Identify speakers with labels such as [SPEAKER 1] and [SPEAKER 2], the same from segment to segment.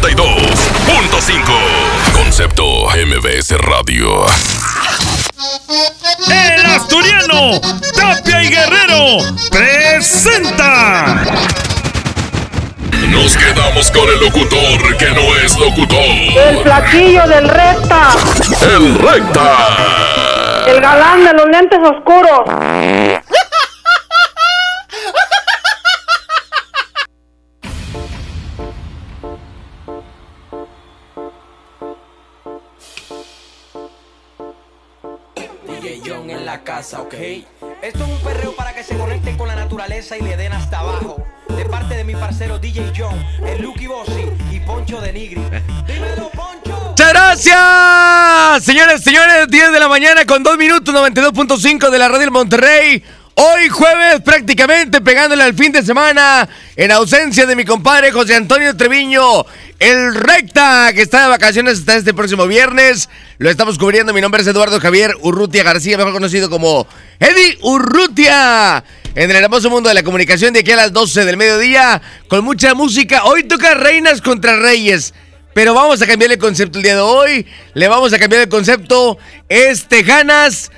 [SPEAKER 1] 92.5. Concepto MBS Radio.
[SPEAKER 2] El asturiano Tapia y Guerrero presenta.
[SPEAKER 1] Nos quedamos con el locutor que no es locutor.
[SPEAKER 3] El flaquillo del recta.
[SPEAKER 1] El recta.
[SPEAKER 3] El galán de los lentes oscuros.
[SPEAKER 4] Casa, ¿ok? Esto es un perreo para que se conecten con la naturaleza y le den hasta abajo. De parte de mi parcero DJ John, el Lucky Bossy y Poncho de Nigri. Dímelo, Poncho.
[SPEAKER 5] Muchas gracias, señores, señores. 10 de la mañana con 2 minutos 92.5 de la radio del Monterrey. Hoy jueves prácticamente pegándole al fin de semana en ausencia de mi compadre José Antonio Treviño, el recta que está de vacaciones hasta este próximo viernes. Lo estamos cubriendo. Mi nombre es Eduardo Javier Urrutia García, mejor conocido como Eddie Urrutia. En el hermoso mundo de la comunicación de aquí a las 12 del mediodía con mucha música. Hoy toca Reinas contra Reyes. Pero vamos a cambiar el concepto el día de hoy. Le vamos a cambiar el concepto. Es Tejanas.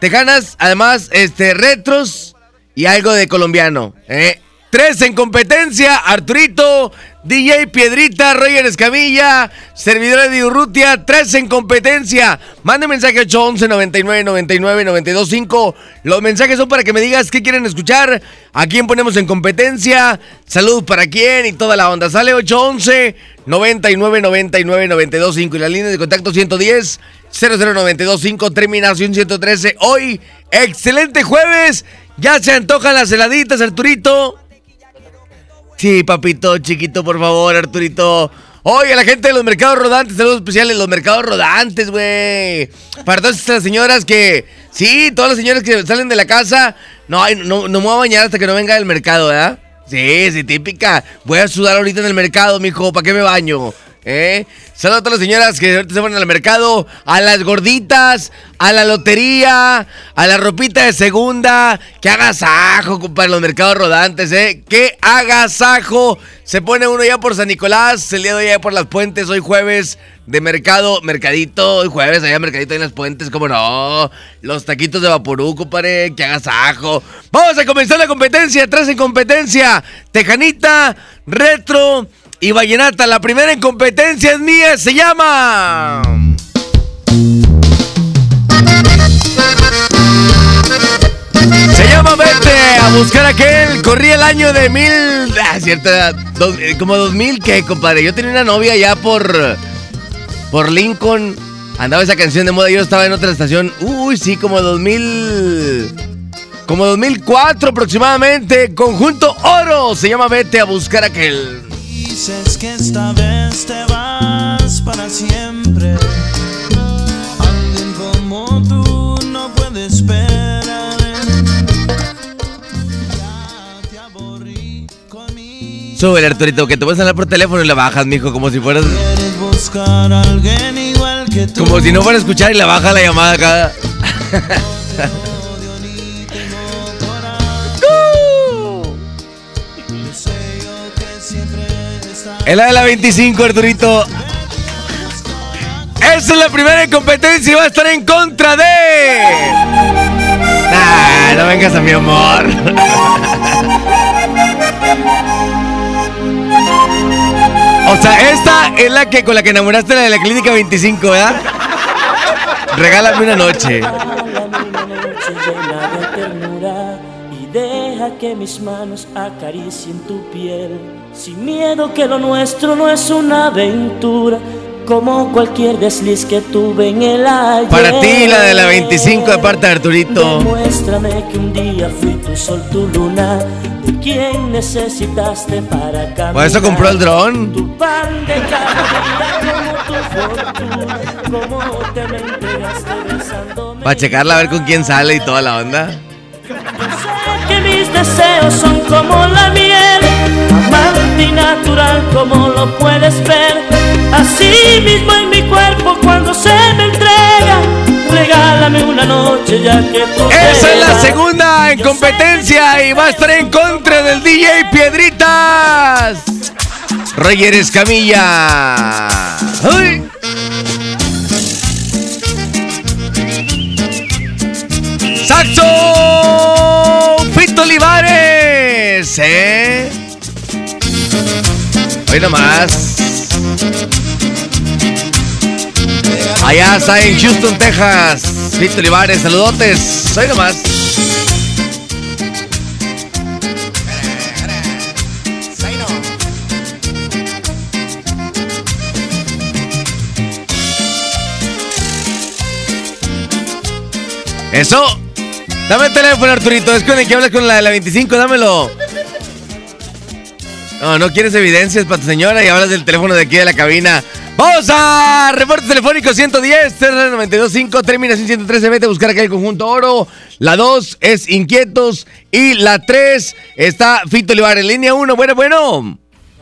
[SPEAKER 5] Tejanas, además, este, retros y algo de colombiano. ¿eh? Tres en competencia. Arturito, DJ Piedrita, Roger Escamilla, servidores de Urrutia. Tres en competencia. Mande mensaje 811 99 99 92 5. Los mensajes son para que me digas qué quieren escuchar. A quién ponemos en competencia. Salud para quién y toda la onda. Sale 811 99 99 92 5 y la línea de contacto 110 00925 5 terminación 113. Hoy, excelente jueves. Ya se antojan las heladitas, Arturito. Sí, papito, chiquito, por favor, Arturito. Oye, la gente de los mercados rodantes, saludos especiales, los mercados rodantes, güey. Para todas estas señoras que, sí, todas las señoras que salen de la casa, no, no, no me voy a bañar hasta que no venga del mercado, ¿verdad? Sí, sí, típica. Voy a sudar ahorita en el mercado, mijo, ¿para qué me baño? ¿Eh? Saludos a todas las señoras que ahorita se van al mercado, a las gorditas, a la lotería, a la ropita de segunda. Que agasajo, compadre, los mercados rodantes, ¿eh? Que agasajo. Se pone uno ya por San Nicolás, el día de hoy ya por las puentes, hoy jueves de mercado, mercadito, hoy jueves allá mercadito en las puentes, como no. Los taquitos de Vaporú, compadre, que agasajo. Vamos a comenzar la competencia, atrás en competencia. Tejanita, retro y Vallenata. La primera en competencia es mía, se llama. Se llama Vete a buscar aquel. Corría el año de mil. Ah, cierta. dos- eh, como dos mil, ¿qué, compadre? Yo tenía una novia ya por. Por Lincoln. Andaba esa canción de moda. Yo estaba en otra estación. Uy, sí, como dos mil. Como 2004 aproximadamente. Conjunto Oro. Se llama Vete a buscar aquel.
[SPEAKER 6] Dices que esta vez te vas para siempre. Alguien como tú no puede esperar. Ya te aburrí conmigo.
[SPEAKER 5] Sube Arturito, que te vas a hablar por teléfono y la bajas, mijo, como si fueras.
[SPEAKER 6] Quieres buscar a alguien igual que tú.
[SPEAKER 5] Como si no fuera a escuchar y la baja la llamada acá. Es la de la 25, Arturito. Esa es la primera en competencia y va a estar en contra de. Nah, no vengas a mi amor. O sea, esta es la que con la que enamoraste la de la clínica 25, ¿verdad? Regálame una noche.
[SPEAKER 7] Regálame una noche llena de ternura y deja que mis manos acaricien tu piel. Sin miedo que lo nuestro no es una aventura, como cualquier desliz que tuve en el ayer.
[SPEAKER 5] Para ti, la de la 25 de parte de Arturito.
[SPEAKER 7] Demuéstrame que un día fui tu sol, tu luna, de quien necesitaste para caminar.
[SPEAKER 5] Por eso compró el dron.
[SPEAKER 7] Tu pan de cada como tu fortuna, cómo te me entregaste besándome.
[SPEAKER 5] Para checarla a ver con quién sale y toda la onda.
[SPEAKER 7] Yo sé que mis deseos son como la miel, y natural como lo puedes ver. Así mismo en mi cuerpo cuando se me entrega, regálame una noche ya que tú
[SPEAKER 5] Esa es la segunda en competencia y va a estar en contra del DJ Piedritas. Roger Escamilla. ¡Uy! Saxo Fito Olivares. ¿Eh? Hoy nomás. Allá está en Houston, Texas. Fito Olivares, saludotes. Hoy nomás. Eso. Dame el teléfono, Arturito. Es con el que hablas con la de la 25. Dámelo. No, no quieres evidencias para tu señora y hablas del teléfono de aquí de la cabina. Vamos a reporte telefónico 110 925 termina en 113. Vete a buscar acá el conjunto oro. La 2 es Inquietos y la 3 está Fito Olivares. Línea 1, bueno, bueno.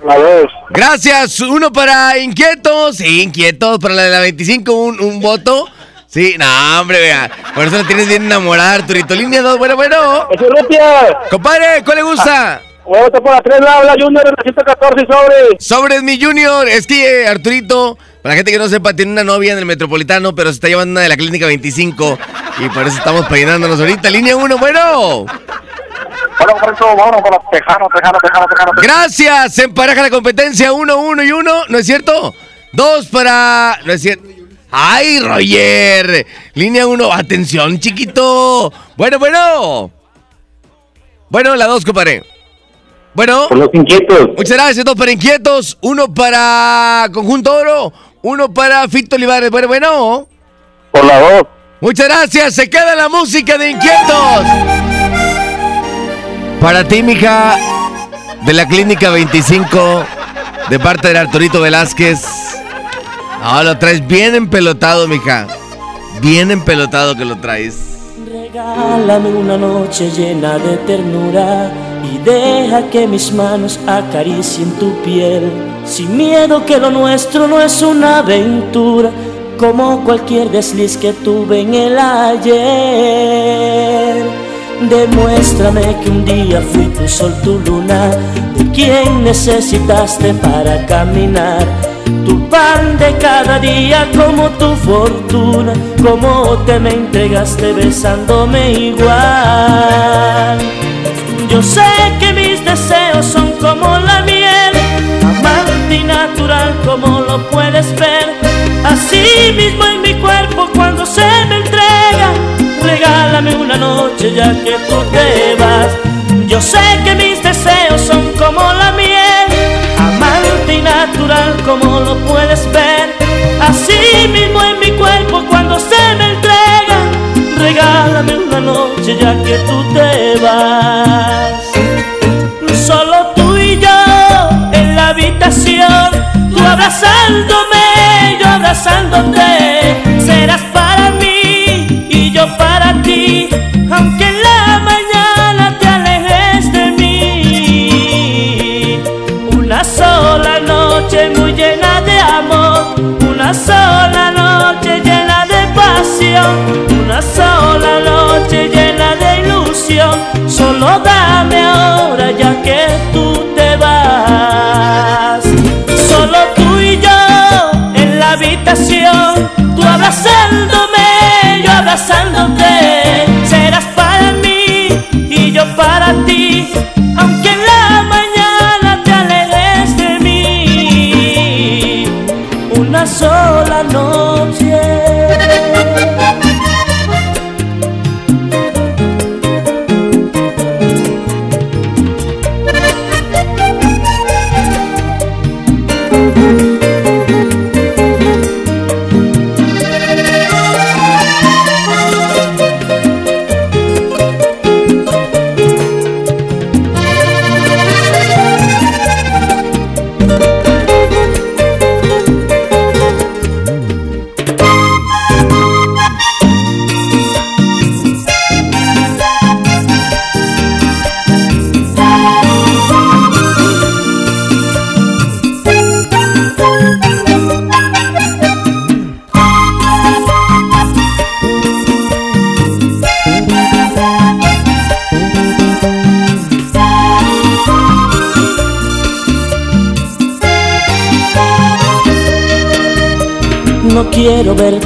[SPEAKER 3] La dos.
[SPEAKER 5] Gracias. Uno para Inquietos. Sí, Inquietos. Para la de la 25, un, un voto. Sí, no, hombre, vea. Por eso la tienes bien enamorada, Arturito. Línea 2, bueno, bueno.
[SPEAKER 3] ¡Es!
[SPEAKER 5] Compadre, ¿cuál le gusta?
[SPEAKER 3] Votar por la tres, la habla Junior en la 114 sobre.
[SPEAKER 5] Sobres mi Junior. Es que eh, Arturito, para la gente que no sepa, tiene una novia en el Metropolitano, pero se está llevando una de la Clínica 25. Y por eso estamos peinándonos ahorita. Línea 1, bueno.
[SPEAKER 3] Bueno, por eso, vámonos con los tejanos, tejanos, tejanos, tejanos.
[SPEAKER 5] Gracias. Se empareja la competencia. 1, 1 y 1. ¿No es cierto? Dos para... No es cierto. ¡Ay, Roger! Línea 1. Atención, chiquito. Bueno, bueno. Bueno, la 2, compadre. Bueno.
[SPEAKER 3] Por los inquietos.
[SPEAKER 5] Muchas gracias, dos para Inquietos, uno para Conjunto Oro, uno para Fito Olivares. Bueno, bueno.
[SPEAKER 3] Por la dos.
[SPEAKER 5] Muchas gracias, se queda la música de Inquietos. Para ti, mija, de la Clínica 25, de parte de Arturito Velázquez. No, lo traes bien empelotado, mija. Bien empelotado que lo traes.
[SPEAKER 7] Regálame una noche llena de ternura y deja que mis manos acaricien tu piel. Sin miedo que lo nuestro no es una aventura, como cualquier desliz que tuve en el ayer. Demuéstrame que un día fui tu sol, tu luna, de quien necesitaste para caminar. Tu pan de cada día como tu fortuna, como te me entregaste besándome igual. Yo sé que mis deseos son como la miel, amante y natural como lo puedes ver. Así mismo en mi cuerpo cuando se me entrega, regálame una noche ya que tú te vas. Yo sé que mis deseos son como la miel, amante y natural como lo puedes ver. Así mismo en mi cuerpo cuando se me entrega, regálame una noche ya que tú te vas. Solo tú y yo en la habitación, tú abrazándome, yo abrazándote, serás para mí y yo para ti, aunque Solo dame ahora ya que tú te vas. Solo tú y yo en la habitación, tú abrazándome, yo abrazándote. Serás para mí y yo para ti,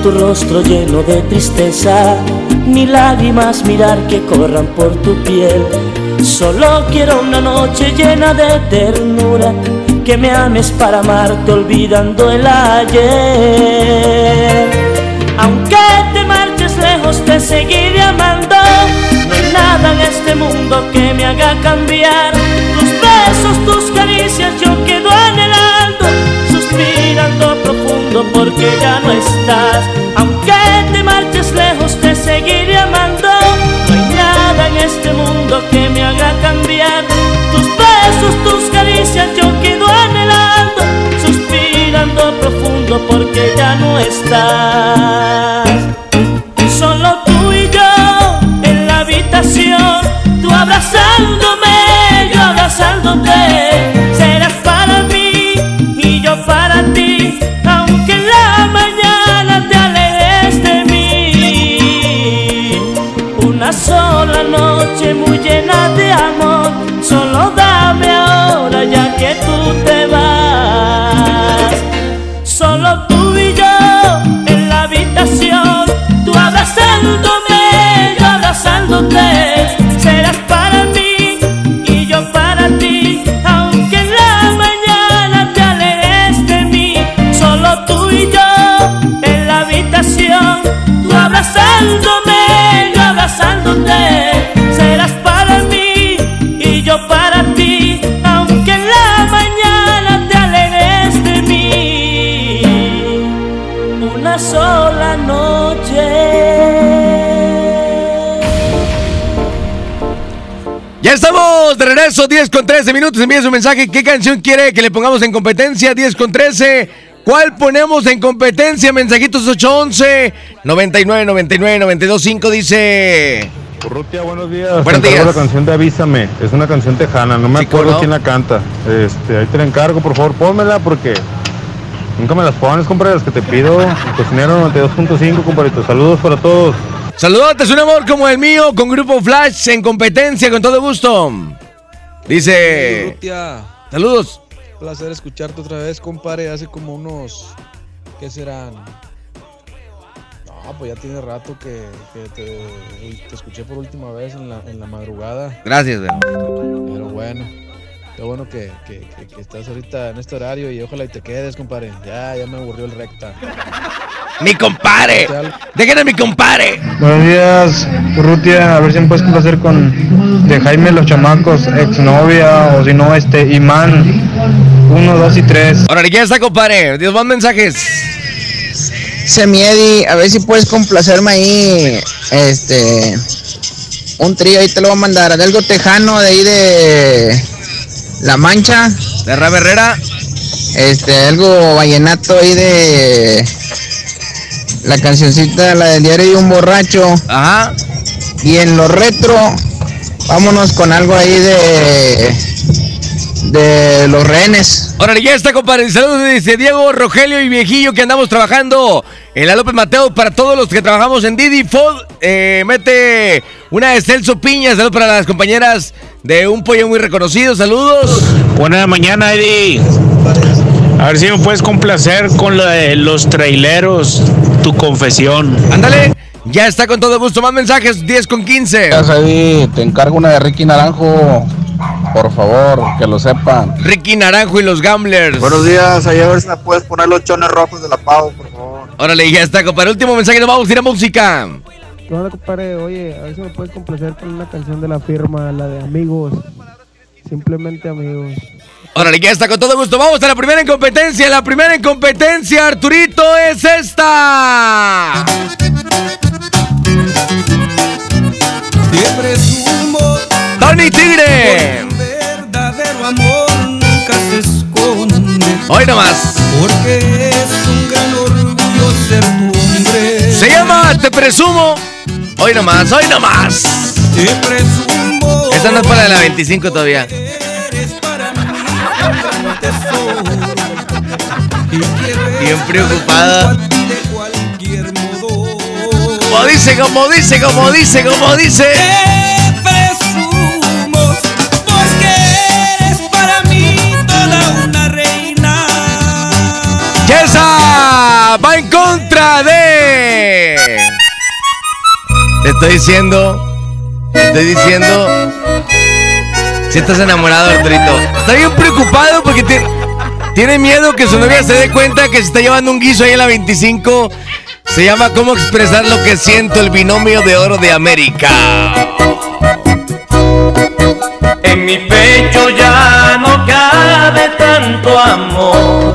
[SPEAKER 7] tu rostro lleno de tristeza, ni lágrimas mirar que corran por tu piel. Solo quiero una noche llena de ternura, que me ames para amarte olvidando el ayer. Aunque te marches lejos te seguiré amando, no hay nada en este mundo que me haga cambiar. Tus besos, tus caricias yo quedo anhelando, suspirando profundo porque ya no estás. No estás. Solo tú y yo en la habitación, tú abrazándome, yo abrazándote. Serás para mí y yo para ti, aunque en la mañana te alejes de mí. Una sola noche muy llena de amor, solo dame ahora ya que tú abrazándote.
[SPEAKER 5] Regreso, 10 con 13 minutos. Envía su mensaje. ¿Qué canción quiere que le pongamos en competencia? 10 con 13. ¿Cuál ponemos en competencia? Mensajitos 811 99 99 92 5 dice.
[SPEAKER 8] Urrutia, buenos días.
[SPEAKER 5] Buenos días.
[SPEAKER 8] la canción de Avísame. Es una canción tejana. No me
[SPEAKER 5] Sí,
[SPEAKER 8] acuerdo quién la canta. Este, ahí te la encargo, por favor, pónmela porque nunca me las pones, compadre, las que te pido. Cocinero 92.5, compadrito. Saludos para todos.
[SPEAKER 5] Saludotes, un amor como el mío, con Grupo Flash en competencia, con todo gusto. Dice. Saludos.
[SPEAKER 9] placer escucharte otra vez, compadre. Hace como unos. ¿Qué serán? No, pues ya tiene rato que, que te, te escuché por última vez en la, en la madrugada.
[SPEAKER 5] Gracias, güey.
[SPEAKER 9] Pero bueno, qué bueno que, que- que- que estás ahorita en este horario y ojalá y te quedes, compadre. Ya, ya me aburrió el recta.
[SPEAKER 5] Mi compadre. Dejen a mi compadre.
[SPEAKER 10] Buenos días, Urrutia. A ver si me puedes complacer con de Jaime Los Chamacos, exnovia, o si no, este, Imán, 1, 2 y 3.
[SPEAKER 5] Ahora ya está, compadre. Dios, más mensajes.
[SPEAKER 11] Semiedi, a ver si puedes complacerme ahí, este, un trío, ahí te lo voy a mandar, algo tejano de ahí de La Mancha.
[SPEAKER 5] De Raba Herrera.
[SPEAKER 11] Este, algo vallenato ahí de la cancioncita, la del diario de un borracho.
[SPEAKER 5] Ajá.
[SPEAKER 11] Y en lo retro, vámonos con algo ahí de, de los rehenes.
[SPEAKER 5] Órale, ya está, compadre. Saludos, dice Diego, Rogelio y Viejillo que andamos trabajando en la López Mateo. Para todos los que trabajamos en Didi Food, eh, mete una de Celso Piña. Saludos para las compañeras de un pollo muy reconocido. Saludos.
[SPEAKER 12] Buena mañana, Eddie. A ver si me puedes complacer con lo de los traileros, tu confesión.
[SPEAKER 5] Ándale, ya está con todo gusto. Más mensajes, 10 con 15.
[SPEAKER 13] te encargo una de Ricky Naranjo. Por favor, que lo sepan.
[SPEAKER 5] Ricky Naranjo y los Gamblers.
[SPEAKER 14] Buenos días, ahí a ver si me puedes poner los chones rojos de la Pau, por favor.
[SPEAKER 5] Órale, ya está, compadre. Último mensaje, nos vamos a ir a música.
[SPEAKER 15] ¿Qué onda, compadre? Oye, a ver si me puedes complacer con una canción de la firma, la de Amigos. Simplemente Amigos.
[SPEAKER 5] Órale, ya está con todo gusto. Vamos a la primera en competencia. La primera en competencia, Arturito, es esta.
[SPEAKER 16] Te presumo
[SPEAKER 5] Tony Tigre.
[SPEAKER 16] verdadero amor nunca se esconde.
[SPEAKER 5] Hoy nomás.
[SPEAKER 16] Porque es un gran orgullo ser tu hombre.
[SPEAKER 5] Se llama Te Presumo. Hoy nomás, hoy nomás. Esta no es para la 25 todavía. Bien preocupada. Como dice, como dice, como dice, como dice.
[SPEAKER 16] Te
[SPEAKER 5] estoy diciendo. Te estoy diciendo. Si estás enamorado, Arturito. Está bien preocupado porque tiene, tiene miedo que su novia se dé cuenta que se está llevando un guiso ahí en la 25. Se llama ¿Cómo expresar lo que siento? El binomio de oro de América.
[SPEAKER 7] En mi pecho ya no cabe tanto amor.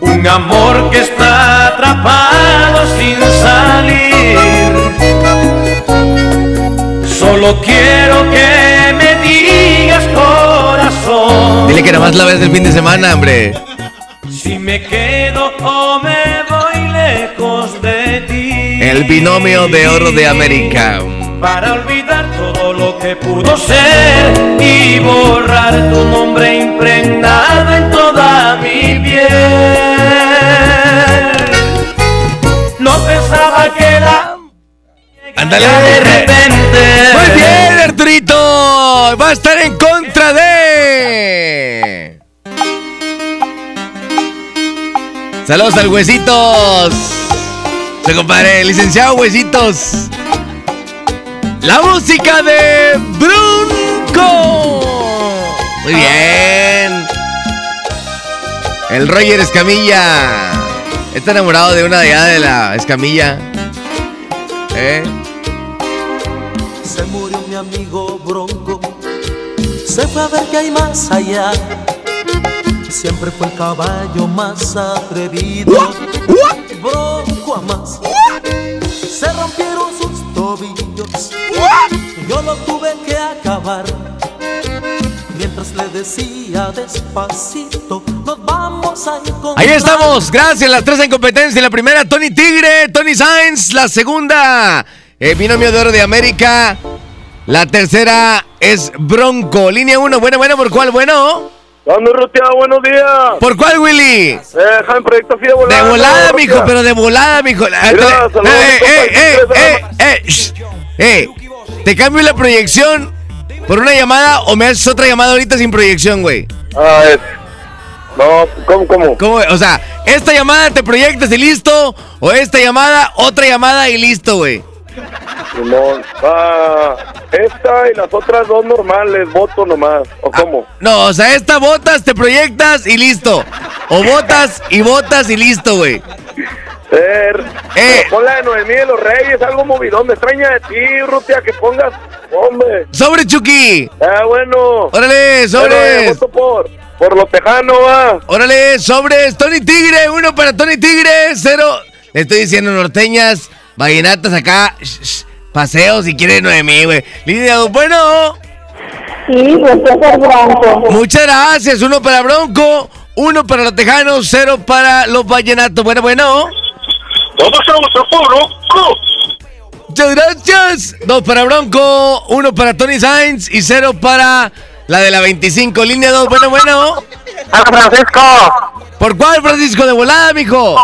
[SPEAKER 7] Un amor que está atrapado sin salir. Solo quiero que me digas corazón.
[SPEAKER 5] Dile que nada más la ves el fin de semana, hombre.
[SPEAKER 7] Si me quedo o me voy lejos de ti.
[SPEAKER 5] El binomio de oro de América.
[SPEAKER 7] Para olvidar todo lo que pudo ser y borrar tu nombre impregnado en toda mi piel. Pensaba que la
[SPEAKER 5] Ándale.
[SPEAKER 7] de repente.
[SPEAKER 5] Muy bien, Arturito. Va a estar en contra de. Saludos al Huesitos. Se compadre, licenciado Huesitos. La música de Brunco. Muy bien. El Roger Escamilla. Está enamorado de una de allá de la Escamilla. ¿Eh?
[SPEAKER 6] Se murió mi amigo Bronco, se fue a ver qué hay más allá. Siempre fue el caballo más atrevido. Bronco a más. Se rompieron sus tobillos. Yo lo tuve que acabar. Mientras le decía despacito, nos vamos a encontrar.
[SPEAKER 5] Ahí estamos, gracias. Las tres en competencia. La primera, Tony Tigre, Tony Sainz. La segunda, eh, Binomio de Oro de América. La tercera es Bronco. Línea 1, bueno, bueno, ¿por cuál? Bueno.
[SPEAKER 3] ¿Dónde, Rutia? Buenos días.
[SPEAKER 5] ¿Por cuál, Willy?
[SPEAKER 3] Eh, Jaime Proyecto así de volada.
[SPEAKER 5] De volada,
[SPEAKER 3] no,
[SPEAKER 5] mijo, pero de volada, mijo.
[SPEAKER 3] Mira, saludos,
[SPEAKER 5] eh,
[SPEAKER 3] compa,
[SPEAKER 5] eh, eh,
[SPEAKER 3] siempre
[SPEAKER 5] eh, eh, shh. Eh, ¿te cambio la proyección por una llamada o me haces otra llamada ahorita sin proyección, güey?
[SPEAKER 3] Ah, es. No, ¿cómo, cómo?
[SPEAKER 5] ¿Cómo? O sea, esta llamada te proyectas y listo, o esta llamada, otra llamada y listo, güey.
[SPEAKER 3] Simón. Ah, esta y las otras dos normales, voto nomás. ¿O cómo?
[SPEAKER 5] No, o sea, esta botas, te proyectas y listo. O botas y botas y listo, güey.
[SPEAKER 3] Er,
[SPEAKER 5] Eh.
[SPEAKER 3] Pon la de Noemí de los Reyes, algo movidón. Me extraña de ti, Rutia, que pongas. Hombre.
[SPEAKER 5] ¡Sobre, Chucky!
[SPEAKER 3] Ah, bueno.
[SPEAKER 5] ¡Órale, sobres!
[SPEAKER 3] Bueno, eh, voto por, por lo tejano, va.
[SPEAKER 5] ¡Órale, sobres! Tony Tigre, uno para Tony Tigre, cero. Le estoy diciendo norteñas, vallenatas acá, sh, sh, paseos si quiere Noemí, güey. Línea dos, bueno.
[SPEAKER 17] Sí, pues es bronco.
[SPEAKER 5] Muchas gracias. Uno para Bronco, uno para los tejanos, cero para los vallenatos. Bueno, bueno.
[SPEAKER 3] ¿Cómo estamos a Bronco?
[SPEAKER 5] Muchas gracias. Dos para Bronco, uno para Tony Sainz y cero para la de la 25. Línea 2, bueno, bueno.
[SPEAKER 3] ¡Hola, Francisco!
[SPEAKER 5] ¿Por cuál, Francisco? De volada, mijo.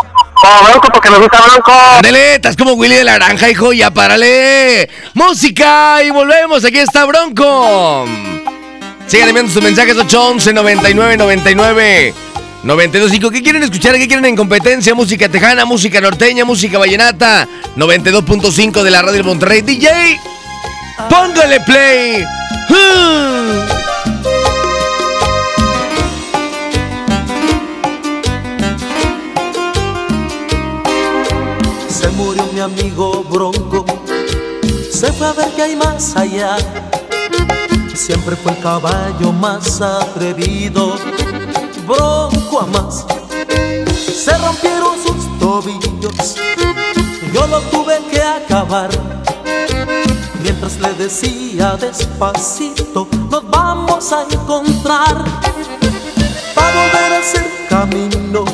[SPEAKER 3] Oh, Bronco, porque me gusta Bronco.
[SPEAKER 5] Ándale, estás como Willy de la Granja, hijo, ya párale. Música y volvemos. Aquí está Bronco. Sigan enviando sus mensajes 811 99 99 925. ¿Qué quieren escuchar? ¿Qué quieren en competencia? Música tejana, música norteña, música vallenata. 92.5 de la radio del Monterrey. DJ, póngale play. Hmm.
[SPEAKER 6] Se murió mi amigo Bronco, se fue a ver qué hay más allá. Siempre fue el caballo más atrevido, Bronco a más. Se rompieron sus tobillos, yo lo tuve que acabar. Mientras le decía despacito, nos vamos a encontrar. Para volver a hacer camino,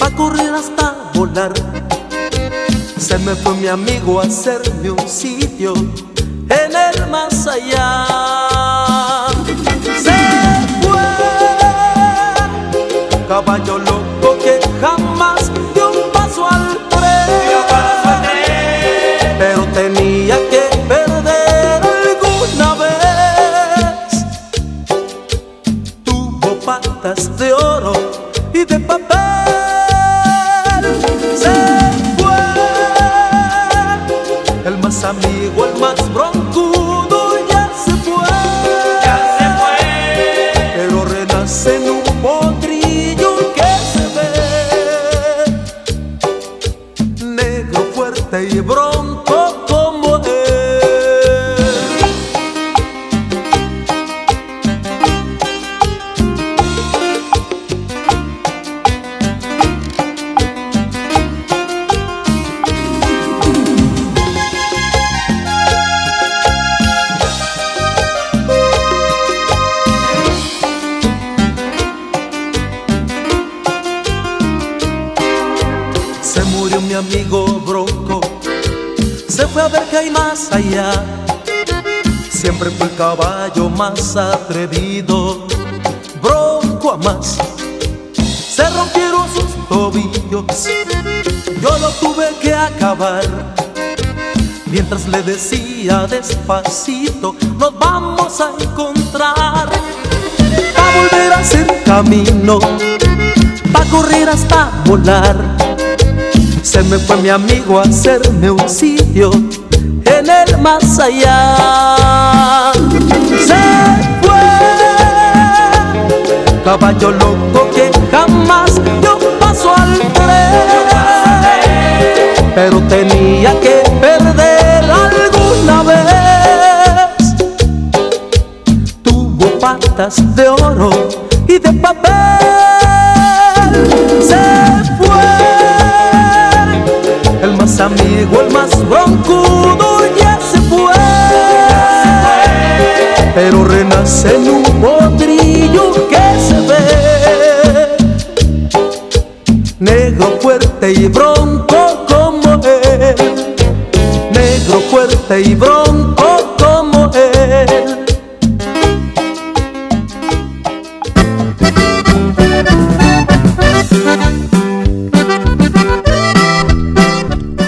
[SPEAKER 6] para correr hasta volar. Se me fue mi amigo a hacerme un sitio en el más allá. Caballo loco hay más allá. Siempre fue el caballo más atrevido, Bronco a más. Se rompieron sus tobillos, yo lo tuve que acabar. Mientras le decía despacito, nos vamos a encontrar. Pa' volver a hacer camino, pa' correr hasta volar. Se me fue mi amigo a hacerme un sitio el más allá. Se fue, caballo loco que jamás dio paso al tren. Pero tenía que perder alguna vez. Tuvo patas de oro y de papel. Se fue el más amigo, el más broncudo Pero renace en un potrillo que se ve negro, fuerte y bronco como él. Negro, fuerte y bronco como él.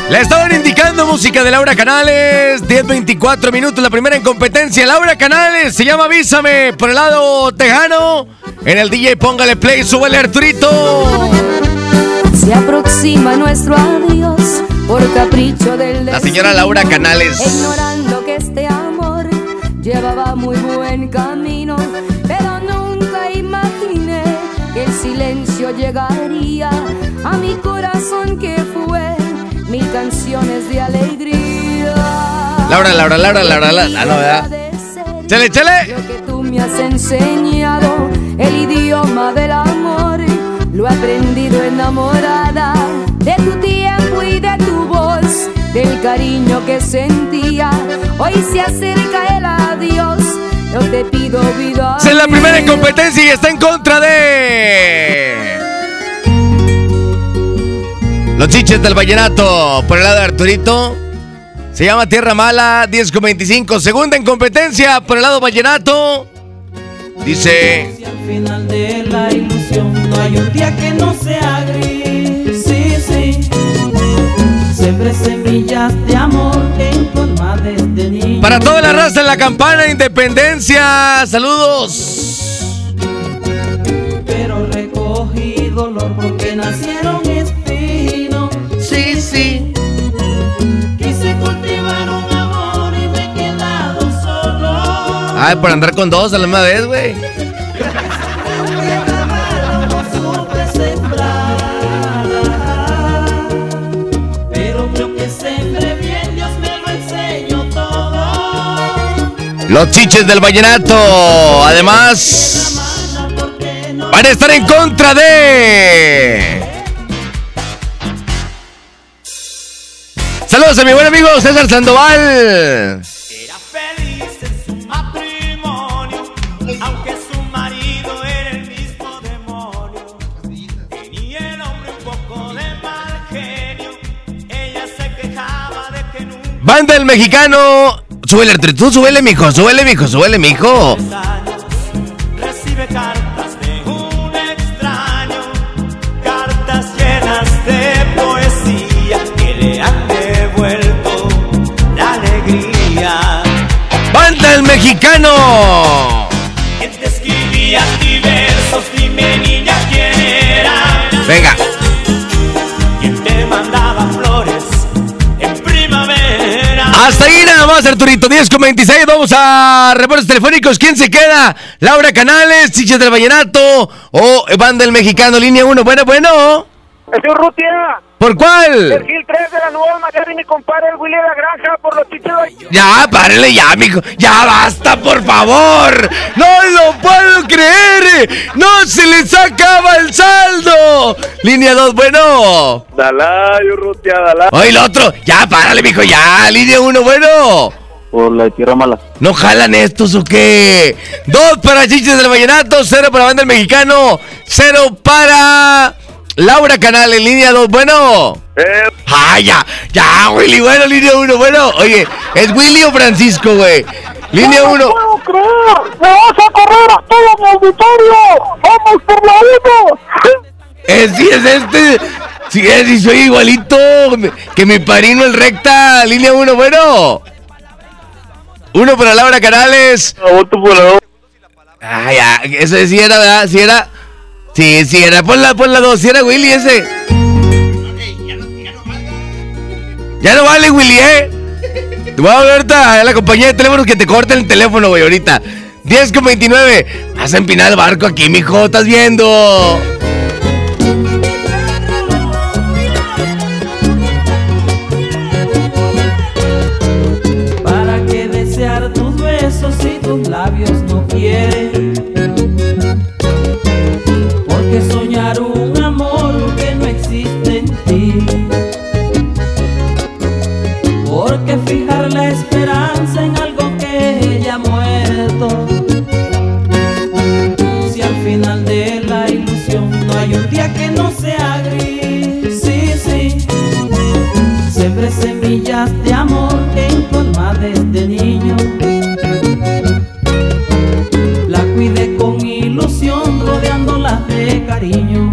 [SPEAKER 5] Le estaban indicando música de Laura Canales. 10-24 minutos, la primera en competencia. Laura Canales se llama Avísame por el lado tejano. En el DJ Póngale Play, súbele Arturito.
[SPEAKER 18] Se aproxima nuestro adiós por capricho del
[SPEAKER 5] La señora Laura Canales.
[SPEAKER 18] Ignorando que este amor llevaba muy buen camino, pero nunca imaginé que el silencio llegaría a mi corazón
[SPEAKER 5] Laura, Laura, Laura, Laura, Laura. Ah, no, ¿verdad? Chale, chale.
[SPEAKER 18] Lo que tú me has enseñado, el idioma del amor, lo he aprendido enamorada de tu tiempo y de tu voz, del cariño que sentía. Hoy se acerca el adiós, yo te pido vida.
[SPEAKER 5] Es la primera en competencia y está en contra de. Los chiches del vallenato por el lado de Arturito. Se llama Tierra Mala, 10 con 25. Segunda en competencia por el lado vallenato. Dice. Para toda la raza en la campana de Independencia. Saludos. Ay, por andar con dos a la misma vez, güey. Los chiches del vallenato. Además, van a estar en contra de. Saludos a mi buen amigo César Sandoval. Banda del mexicano. Súbele, tú súbele, mijo, súbele, mijo, súbele, mijo.
[SPEAKER 16] recibe cartas de un extraño, cartas llenas de poesía que le han devuelto la alegría.
[SPEAKER 5] Banda del mexicano. Ahí nada más, Arturito. 10 con 26. Vamos a reportes telefónicos. ¿Quién se queda? Laura Canales, Chiches del Vallenato o Banda del Mexicano, línea 1. Bueno, bueno.
[SPEAKER 19] Un Rutia.
[SPEAKER 5] ¿Por
[SPEAKER 19] El
[SPEAKER 5] cuál?
[SPEAKER 19] Gil 3 de la Nueva Miami, mi compadre, el Willy de la Granja, por los chichos.
[SPEAKER 5] Ya, párele ya, mijo. Ya basta, por favor. No lo puedo creer. No se les acaba el saldo. Línea 2, bueno.
[SPEAKER 3] Dalayo, Rutia, Dalayo.
[SPEAKER 5] Oye, el otro. Ya, párale, mijo. Ya, línea 1, bueno.
[SPEAKER 14] Por la de tierra mala.
[SPEAKER 5] ¿No jalan estos o qué? Dos para Chiches del Vallenato, cero para Banda del Mexicano, cero para Laura Canal en línea 2. Bueno. Ah, ya, ya, Willy, bueno, línea 1, bueno. Oye, ¿es Willy o Francisco, güey? Línea 1.
[SPEAKER 19] ¡No puedo creer! ¡Me vas a correr a todo mi auditorio! ¡Vamos por la 1!
[SPEAKER 5] Eh, sí, es este. Sí, es, y soy igualito que mi parino el recta. Línea 1, bueno. Uno para Laura Canales.
[SPEAKER 3] Voto por la
[SPEAKER 5] Ah, ya, ese sí era, ¿verdad? Sí era. Sí, sí era. Pon la, pon la dos. Sí era Willy ese. Ya no vale, Willy, ¿eh? Te voy a ahorita a la compañía de teléfonos que te corten el teléfono, güey, ahorita. 10 con 29. Vas a empinar el barco aquí, mijo. ¿Estás viendo?
[SPEAKER 20] carinho.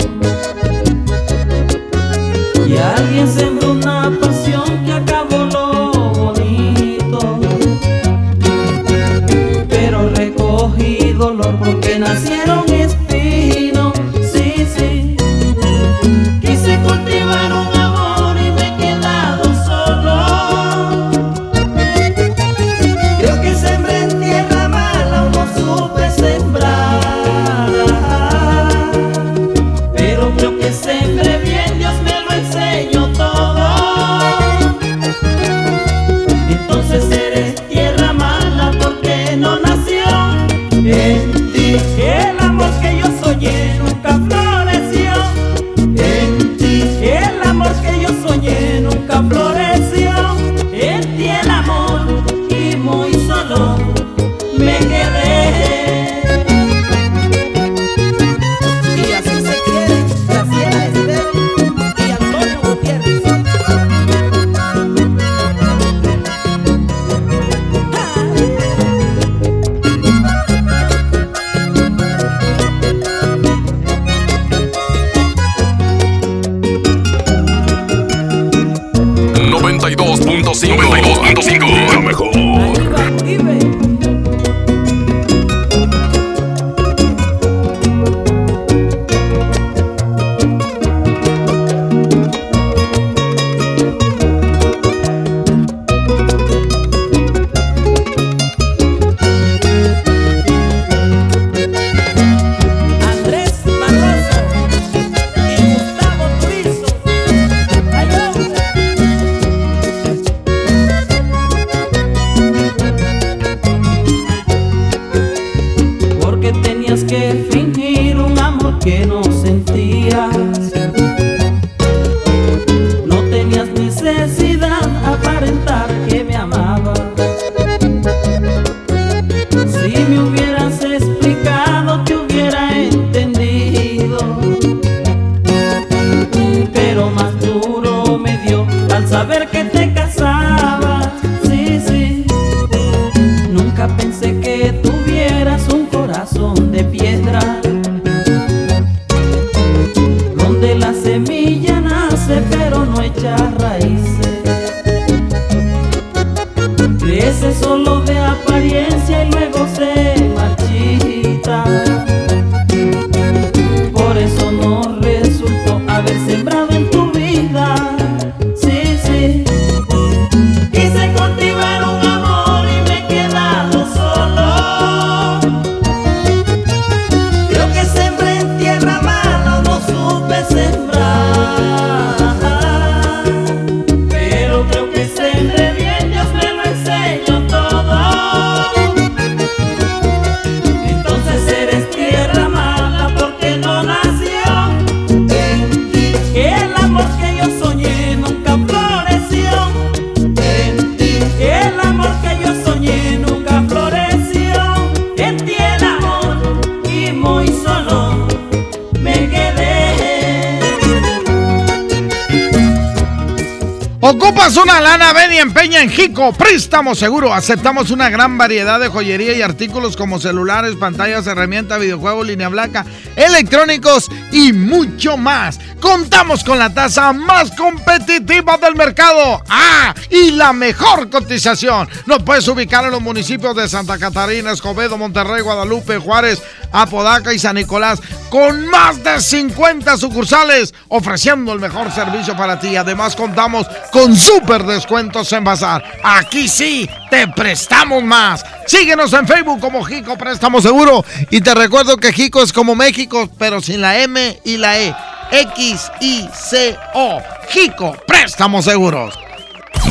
[SPEAKER 20] Jico. Préstamo seguro. Aceptamos una gran variedad de joyería y artículos como celulares, pantallas, herramientas, videojuegos, línea blanca, electrónicos y mucho más. Contamos con la tasa más competitiva del mercado. ¡Ah! Y la mejor cotización. Nos puedes ubicar en los municipios de Santa Catarina, Escobedo, Monterrey, Guadalupe, Juárez, Apodaca y San Nicolás. Con más de 50 sucursales ofreciendo el mejor servicio para ti. Además contamos con super descuentos en Bazar. Aquí sí, te prestamos más. Síguenos en Facebook como Jico Préstamo Seguro. Y te recuerdo que Jico es como México, pero sin la M y la E. X-I-C-O. Jico Préstamos Seguros.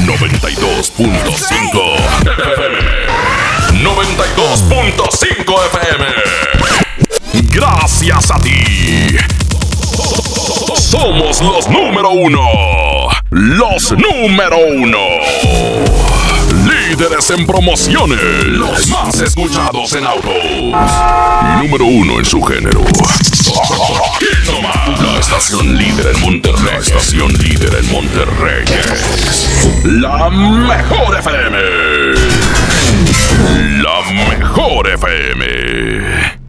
[SPEAKER 1] 92.5 92.5 FM. Gracias a ti. Somos los número uno. Los número uno. Líderes en promociones. Los más escuchados en autos. Número uno en su género. La estación líder en Monterrey. La estación líder en Monterrey. La mejor FM. La mejor FM.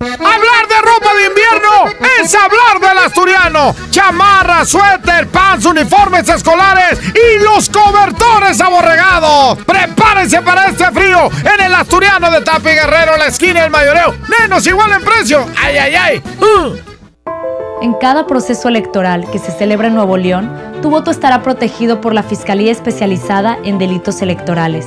[SPEAKER 20] Hablar de ropa de invierno es hablar del asturiano. Chamarra, suéter, pants, uniformes escolares y los cobertores aborregados. Prepárense para este frío en el asturiano de Tapi Guerrero, la esquina del mayoreo. Menos igual en precio. ¡Ay, ay, ay! Uh.
[SPEAKER 21] En cada proceso electoral que se celebra en Nuevo León, tu voto estará protegido por la Fiscalía Especializada en Delitos Electorales.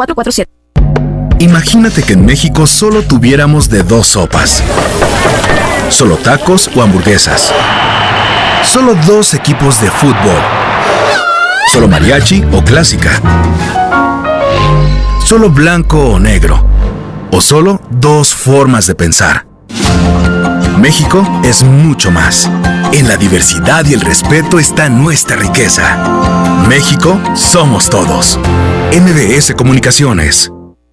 [SPEAKER 22] 1A 1447.
[SPEAKER 23] Imagínate que en México solo tuviéramos de dos sopas. Solo tacos o hamburguesas. Solo dos equipos de fútbol. Solo mariachi o clásica. Solo blanco o negro. O solo dos formas de pensar. México es mucho más. En la diversidad y el respeto está nuestra riqueza. México somos todos. MBS Comunicaciones.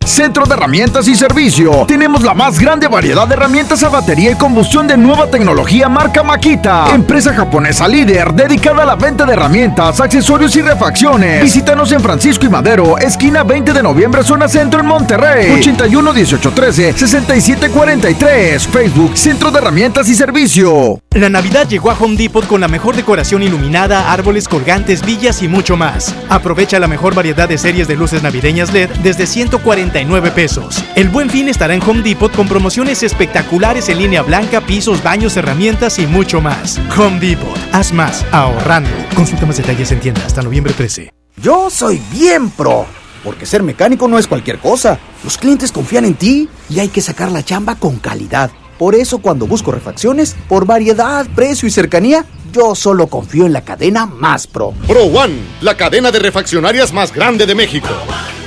[SPEAKER 24] Centro de Herramientas y Servicio. Tenemos la más grande variedad de herramientas a batería y combustión de nueva tecnología marca Makita. Empresa japonesa líder dedicada a la venta de herramientas, accesorios y refacciones. Visítanos en Francisco y Madero, esquina 20 de noviembre, zona centro en Monterrey. 81 18 13 67 43. Facebook Centro de Herramientas y Servicio.
[SPEAKER 25] La Navidad llegó a Home Depot con la mejor decoración iluminada, árboles colgantes, villas y mucho más. Aprovecha la mejor variedad de series de luces navideñas LED desde 149 pesos. El buen fin estará en Home Depot con promociones espectaculares en línea blanca, pisos, baños, herramientas y mucho más. Home Depot, haz más, ahorrando. Consulta más detalles en tienda hasta noviembre 13.
[SPEAKER 26] Yo soy bien pro, porque ser mecánico no es cualquier cosa. Los clientes confían en ti y hay que sacar la chamba con calidad. Por eso cuando busco refacciones, por variedad, precio y cercanía, yo solo confío en la cadena más pro.
[SPEAKER 27] Pro One, la cadena de refaccionarias más grande de México.